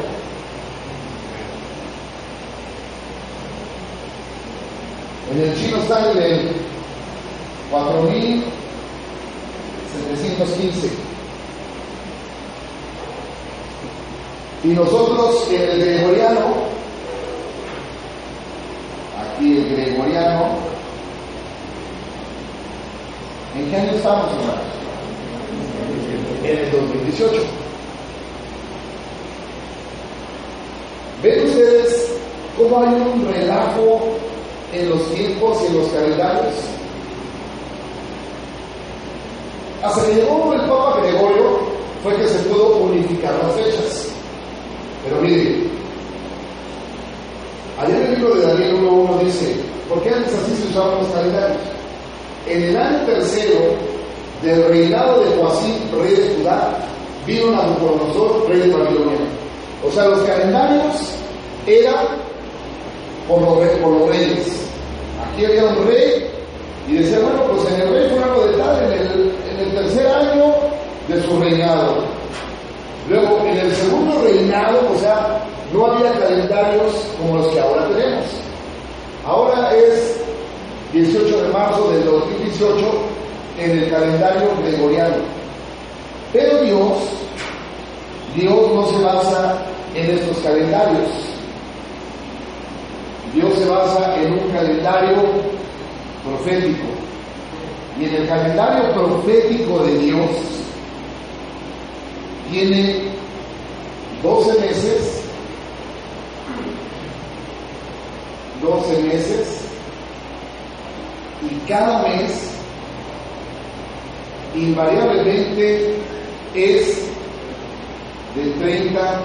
Speaker 2: En el chino está en el 4715. Y nosotros en el gregoriano, aquí el gregoriano, ¿en qué año estamos, hermanos? En el 2018. ¿Ven ustedes cómo hay un relajo en los tiempos y en los calendarios? Hasta que llegó el Papa Gregorio fue que se pudo unificar las fechas. Pero mire, allá en el libro de Daniel 1.1 dice, ¿por qué antes así se usaban los calendarios? En el año tercero del reinado de Joacín, rey de Judá, vino Nabucodonosor, rey de Babilonia. O sea, los calendarios eran por los, reyes. Aquí había un rey y decía, bueno, pues en el rey fue de tal, en el, en el tercer año de su reinado. Luego, en el segundo reinado, o sea, no había calendarios como los que ahora tenemos. Ahora es 18 de marzo del 2018 en el calendario gregoriano. Pero Dios, Dios no se basa en estos calendarios. Dios se basa en un calendario profético. Y en el calendario profético de Dios tiene 12 meses, 12 meses, y cada mes invariablemente es de 30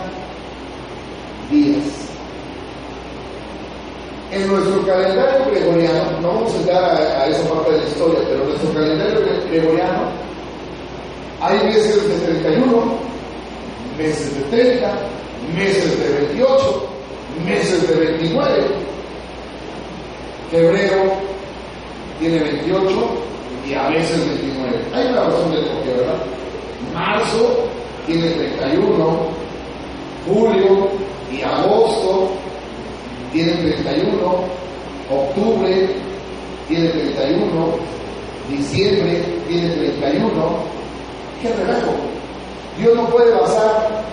Speaker 2: días. En nuestro calendario gregoriano, no vamos a entrar a, a, esa parte de la historia, pero en nuestro calendario gregoriano hay meses de 31, meses de 30, meses de 28, meses de 29. Febrero tiene 28 y a veces 29. Hay una razón de por qué, ¿verdad? Marzo tiene 31, julio y agosto tienen 31, octubre tiene 31, diciembre tiene 31. ¡Qué relajo! Dios no puede basar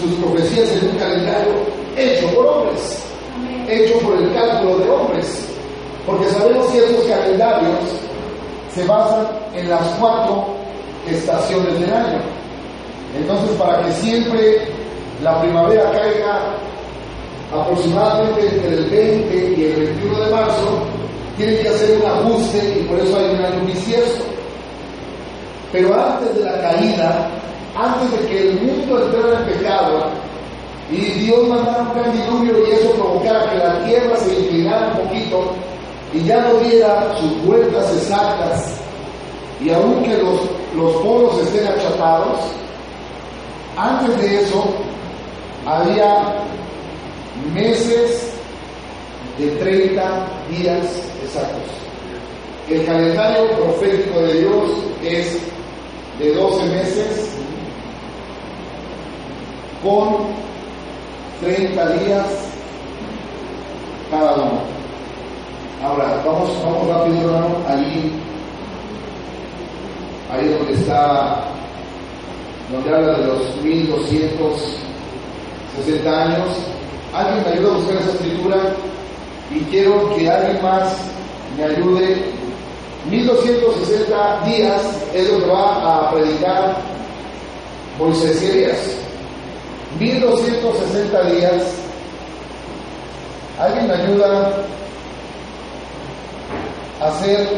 Speaker 2: sus profecías en un calendario hecho por hombres, hecho por el cálculo de hombres, porque sabemos que estos calendarios se basan en las cuatro estaciones del año. Entonces, para que siempre la primavera caiga aproximadamente entre el 20 y el 21 de marzo, tienen que hacer un ajuste y por eso hay un año bisiesto. Pero antes de la caída, antes de que el mundo entrara en pecado y Dios mandara un gran diluvio y eso provocara que la tierra se inclinara un poquito y ya no diera sus vueltas exactas y aunque los, los polos estén achatados, antes de eso había meses de 30 días exactos. El calendario profético de Dios es de 12 meses con 30 días cada uno. Ahora, vamos, vamos rápido, hermano, ahí, ahí donde está, donde habla de los 1260 años. Alguien me ayuda a buscar esa escritura y quiero que alguien más me ayude. 1260 días es lo que va a predicar Moisés y Elías. 1260 días. ¿Alguien me ayuda hacer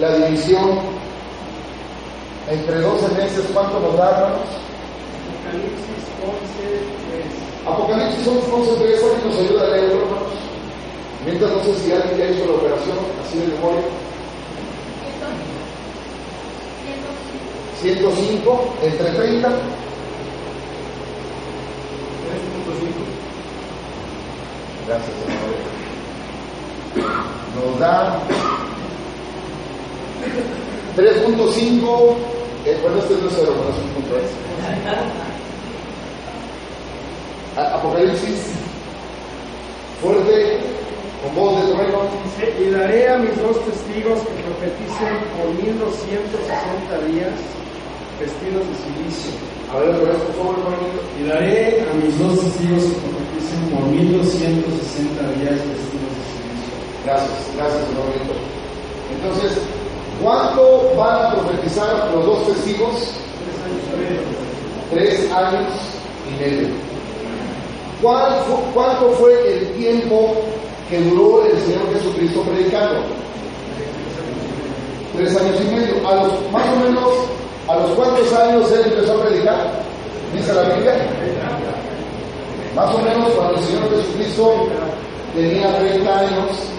Speaker 2: la división entre 12 meses, ¿cuánto nos da, hermanos? Apocalipsis 11, 11, 3, ¿alguien nos ayuda a leerlo, hermanos? Mientras no sé si alguien ya hizo la operación, así de memoria. 105 entre 30. 3.5. Gracias, hermano. Nos da 3.5. Eh, bueno, este es 0, no es un. Apocalipsis fuerte, con voz de trueno.
Speaker 3: y daré a mis dos testigos que profeticen por 1260 días vestidos de silicio.
Speaker 2: A ver, otra vez, por favor, hermanito.
Speaker 3: Y daré a mis dos testigos que profeticen por 1260 días vestidos de silicio.
Speaker 2: Gracias, gracias, hermanito. Entonces, ¿cuánto van a profetizar los dos testigos?
Speaker 3: Tres años y medio.
Speaker 2: ¿Cuál ¿Cuánto fue el tiempo que duró el Señor Jesucristo predicando? Tres años y medio. A los, más o menos, ¿a los cuántos años él empezó a predicar? Dice la Biblia. Más o menos cuando el Señor Jesucristo tenía 30 años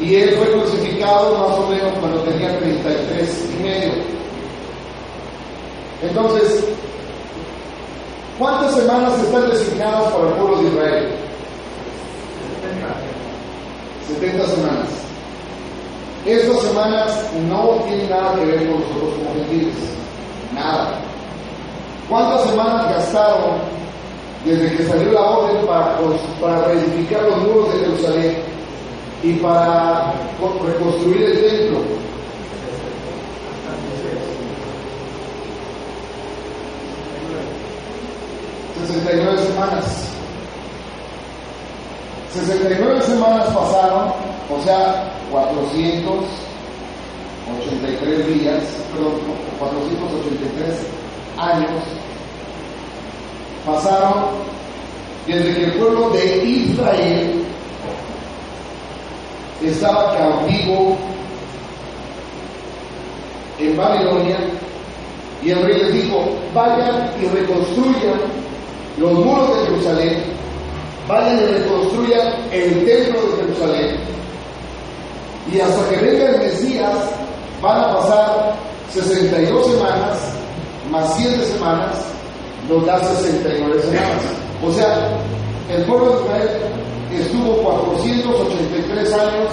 Speaker 2: y él fue crucificado más o menos cuando tenía 33 y medio. Entonces, ¿Cuántas semanas están designadas para el pueblo de Israel? 70 semanas. Estas semanas no tienen nada que ver con nosotros como gentiles. Nada. ¿Cuántas semanas gastaron desde que salió la orden para, para reedificar los muros de Jerusalén y para reconstruir el templo? 69 semanas. 69 semanas pasaron, o sea, 483 días, perdón, 483 años pasaron desde que el pueblo de Israel estaba cautivo en Babilonia y el rey les dijo, vayan y reconstruyan los muros de Jerusalén, vayan y reconstruyan el templo de Jerusalén. Y hasta que venga el Mesías, van a pasar 62 semanas, más 7 semanas, nos da 69 semanas. O sea, el pueblo de Israel estuvo 483 años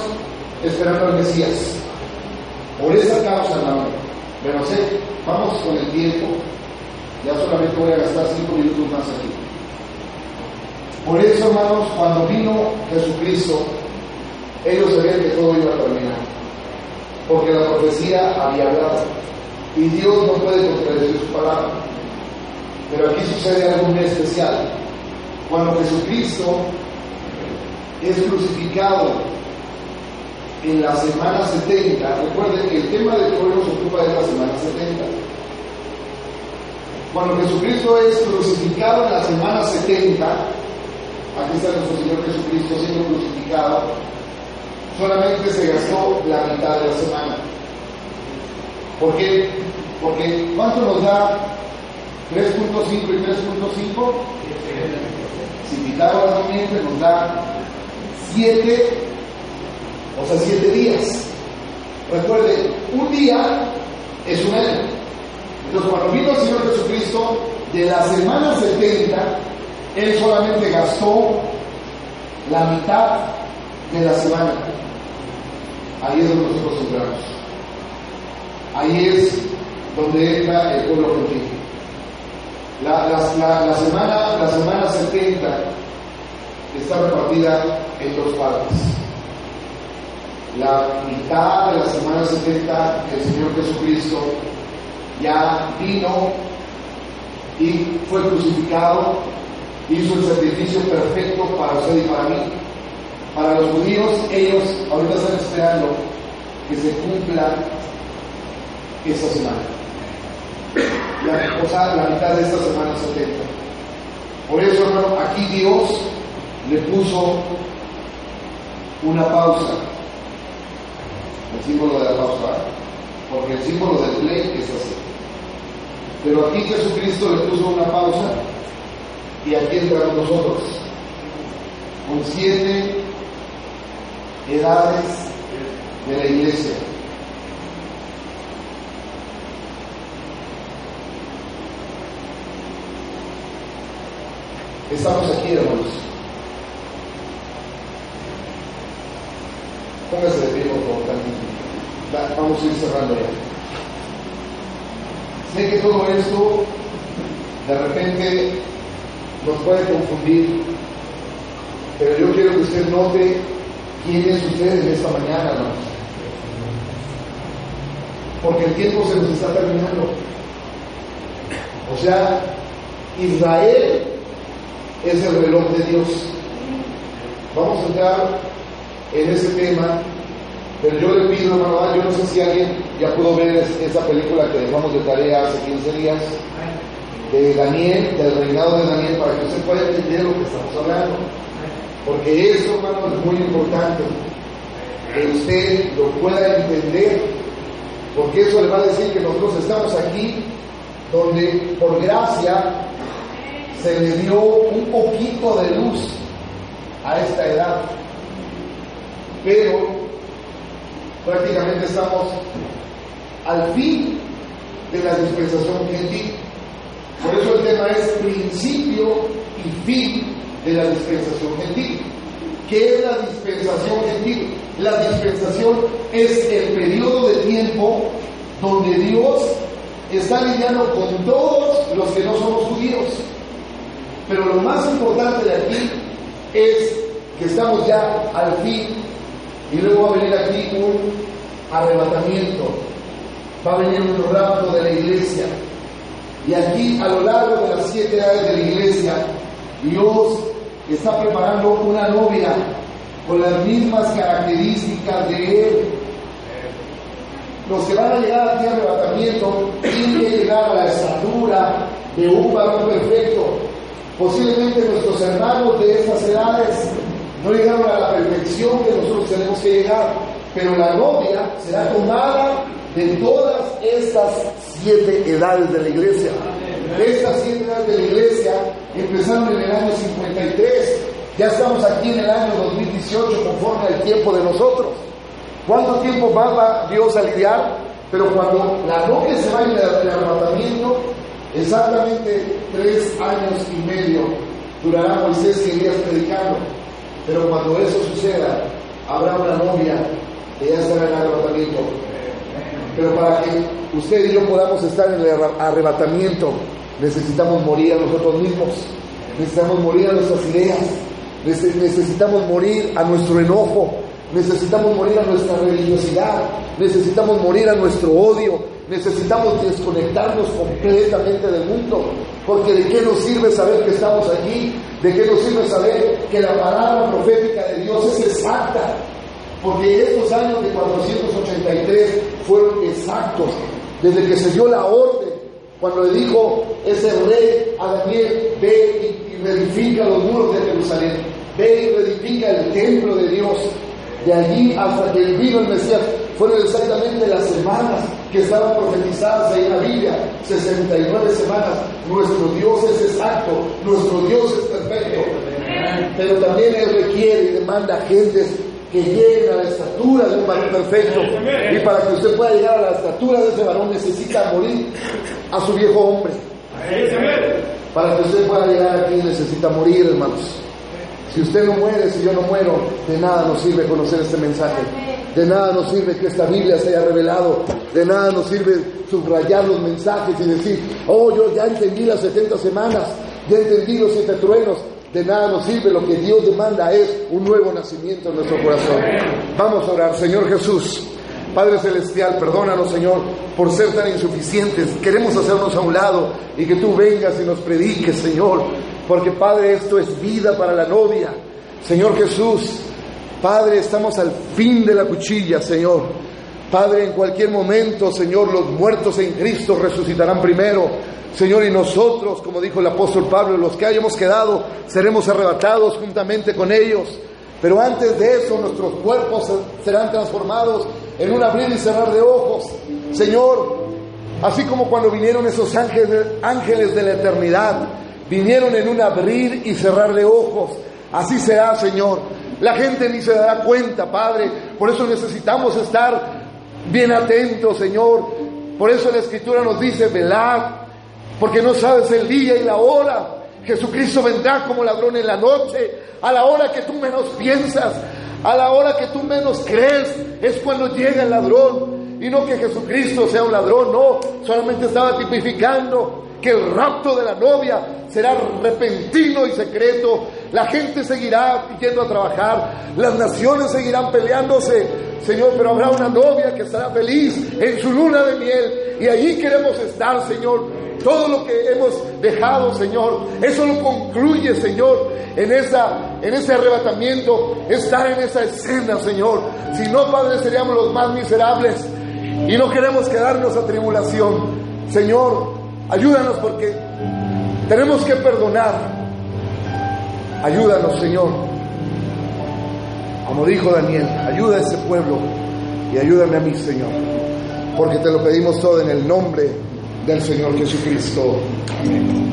Speaker 2: esperando al Mesías. Por esa causa, hermano. Pero sé, vamos con el tiempo. Ya solamente voy a gastar cinco minutos más aquí. Por eso, hermanos, cuando vino Jesucristo, ellos sabían que todo iba a terminar. Porque la profecía había hablado. Y Dios no puede contradecir su palabra. Pero aquí sucede algo muy especial. Cuando Jesucristo es crucificado en la semana 70, recuerden que el tema del pueblo se ocupa de la semana 70. Cuando Jesucristo es crucificado en la semana 70, aquí está nuestro Señor Jesucristo siendo crucificado, solamente se gastó la mitad de la semana. ¿Por qué? Porque ¿cuánto nos da 3.5 y 3.5? Si Pitágoras no nos da 7, o sea, 7 días. Recuerde, un día es un año. Entonces, cuando vino el Señor Jesucristo, de la semana 70, Él solamente gastó la mitad de la semana. Ahí es donde nosotros entramos. Ahí es donde entra el pueblo gentil. La, la, semana, la semana 70 está repartida en dos partes. La mitad de la semana 70 el Señor Jesucristo ya vino y fue crucificado, hizo el sacrificio perfecto para usted y para mí. Para los judíos, ellos ahorita están esperando que se cumpla esta semana. La, o sea, la mitad de esta semana 70. Por eso, aquí Dios le puso una pausa. el símbolo de la pausa, porque el símbolo del play es así. Pero aquí Jesucristo le puso una pausa y aquí entramos nosotros, con siete edades de la iglesia. Estamos aquí, hermanos. Póngase de pie, por favor, Vamos a ir cerrando ya. Sé que todo esto de repente nos puede confundir, pero yo quiero que usted note quién es usted en esta mañana, hermanos. Porque el tiempo se nos está terminando. O sea, Israel es el reloj de Dios. Vamos a entrar en ese tema, pero yo le pido, hermano, yo no sé si alguien ya pudo ver esa película que dejamos de tarea hace 15 días, de Daniel, del reinado de Daniel, para que usted pueda entender lo que estamos hablando. Porque eso, hermano, es muy importante, que usted lo pueda entender, porque eso le va a decir que nosotros estamos aquí donde por gracia se le dio un poquito de luz a esta edad, pero prácticamente estamos al fin de la dispensación gentil. Por eso el tema es principio y fin de la dispensación gentil. ¿Qué es la dispensación gentil? La dispensación es el periodo de tiempo donde Dios está lidiando con todos los que no somos judíos. Pero lo más importante de aquí es que estamos ya al fin y luego va a venir aquí un arrebatamiento, va a venir un rapto de la iglesia. Y aquí a lo largo de las siete edades de la iglesia, Dios está preparando una novia con las mismas características de Él. Los que van a llegar aquí al arrebatamiento tienen que llegar a la estatura de un varón perfecto, Posiblemente nuestros hermanos de estas edades no llegaron a la perfección que nosotros tenemos que llegar, pero la novia será tomada de todas estas siete edades de la iglesia. Estas siete edades de la iglesia empezaron en el año 53, ya estamos aquí en el año 2018 conforme al tiempo de nosotros. ¿Cuánto tiempo va Dios a lidiar? Pero cuando la novia se vaya del arrebatamiento, Exactamente tres años y medio durará Moisés y Elías predicando, pero cuando eso suceda, habrá una novia que ya estará en el arrebatamiento. Pero para que usted y yo podamos estar en el arrebatamiento, necesitamos morir a nosotros mismos, necesitamos morir a nuestras ideas, necesitamos morir a nuestro enojo, necesitamos morir a nuestra religiosidad, necesitamos morir a nuestro odio, Necesitamos desconectarnos completamente del mundo, porque de qué nos sirve saber que estamos aquí, de qué nos sirve saber que la palabra profética de Dios es exacta, porque estos años de 483 fueron exactos, desde que se dio la orden, cuando le dijo ese rey a Daniel, ve y, reedifica los muros de Jerusalén, ve y reedifica el templo de Dios, de allí hasta que vino el Mesías, fueron exactamente las semanas que estaban profetizadas ahí en la Biblia, 69 semanas. Nuestro Dios es exacto, nuestro Dios es perfecto. Pero también Él requiere y demanda gentes que lleguen a la estatura de un varón perfecto. Y para que usted pueda llegar a la estatura de ese varón necesita morir a su viejo hombre. Para que usted pueda llegar aquí necesita morir, hermanos. Si usted no muere, si yo no muero, de nada nos sirve conocer este mensaje. De nada nos sirve que esta Biblia se haya revelado. De nada nos sirve subrayar los mensajes y decir, oh, yo ya entendí las 70 semanas, ya entendí los siete truenos. De nada nos sirve, lo que Dios demanda es un nuevo nacimiento en nuestro corazón. Vamos a orar, Señor Jesús. Padre Celestial, perdónanos, Señor, por ser tan insuficientes. Queremos hacernos a un lado y que tú vengas y nos prediques, Señor. Porque, Padre, esto es vida para la novia. Señor Jesús, Padre, estamos al fin de la cuchilla, Señor. Padre, en cualquier momento, Señor, los muertos en Cristo resucitarán primero. Señor, y nosotros, como dijo el apóstol Pablo, los que hayamos quedado, seremos arrebatados juntamente con ellos. Pero antes de eso nuestros cuerpos serán transformados en un abrir y cerrar de ojos. Señor, así como cuando vinieron esos ángeles, ángeles de la eternidad, vinieron en un abrir y cerrar de ojos. Así será, Señor. La gente ni se dará cuenta, Padre. Por eso necesitamos estar bien atentos, Señor. Por eso la Escritura nos dice, velad, porque no sabes el día y la hora. Jesucristo vendrá como ladrón en la noche, a la hora que tú menos piensas, a la hora que tú menos crees, es cuando llega el ladrón. Y no que Jesucristo sea un ladrón, no, solamente estaba tipificando que el rapto de la novia será repentino y secreto. La gente seguirá yendo a trabajar, las naciones seguirán peleándose, Señor, pero habrá una novia que estará feliz en su luna de miel. Y allí queremos estar, Señor. Todo lo que hemos dejado, Señor, eso lo concluye, Señor, en, esa, en ese arrebatamiento, estar en esa escena, Señor. Si no, Padre, seríamos los más miserables y no queremos quedarnos a tribulación. Señor, Ayúdanos porque tenemos que perdonar. Ayúdanos, Señor. Como dijo Daniel, ayuda a ese pueblo y ayúdame a mí, Señor. Porque te lo pedimos todo en el nombre del Señor Jesucristo. Amén.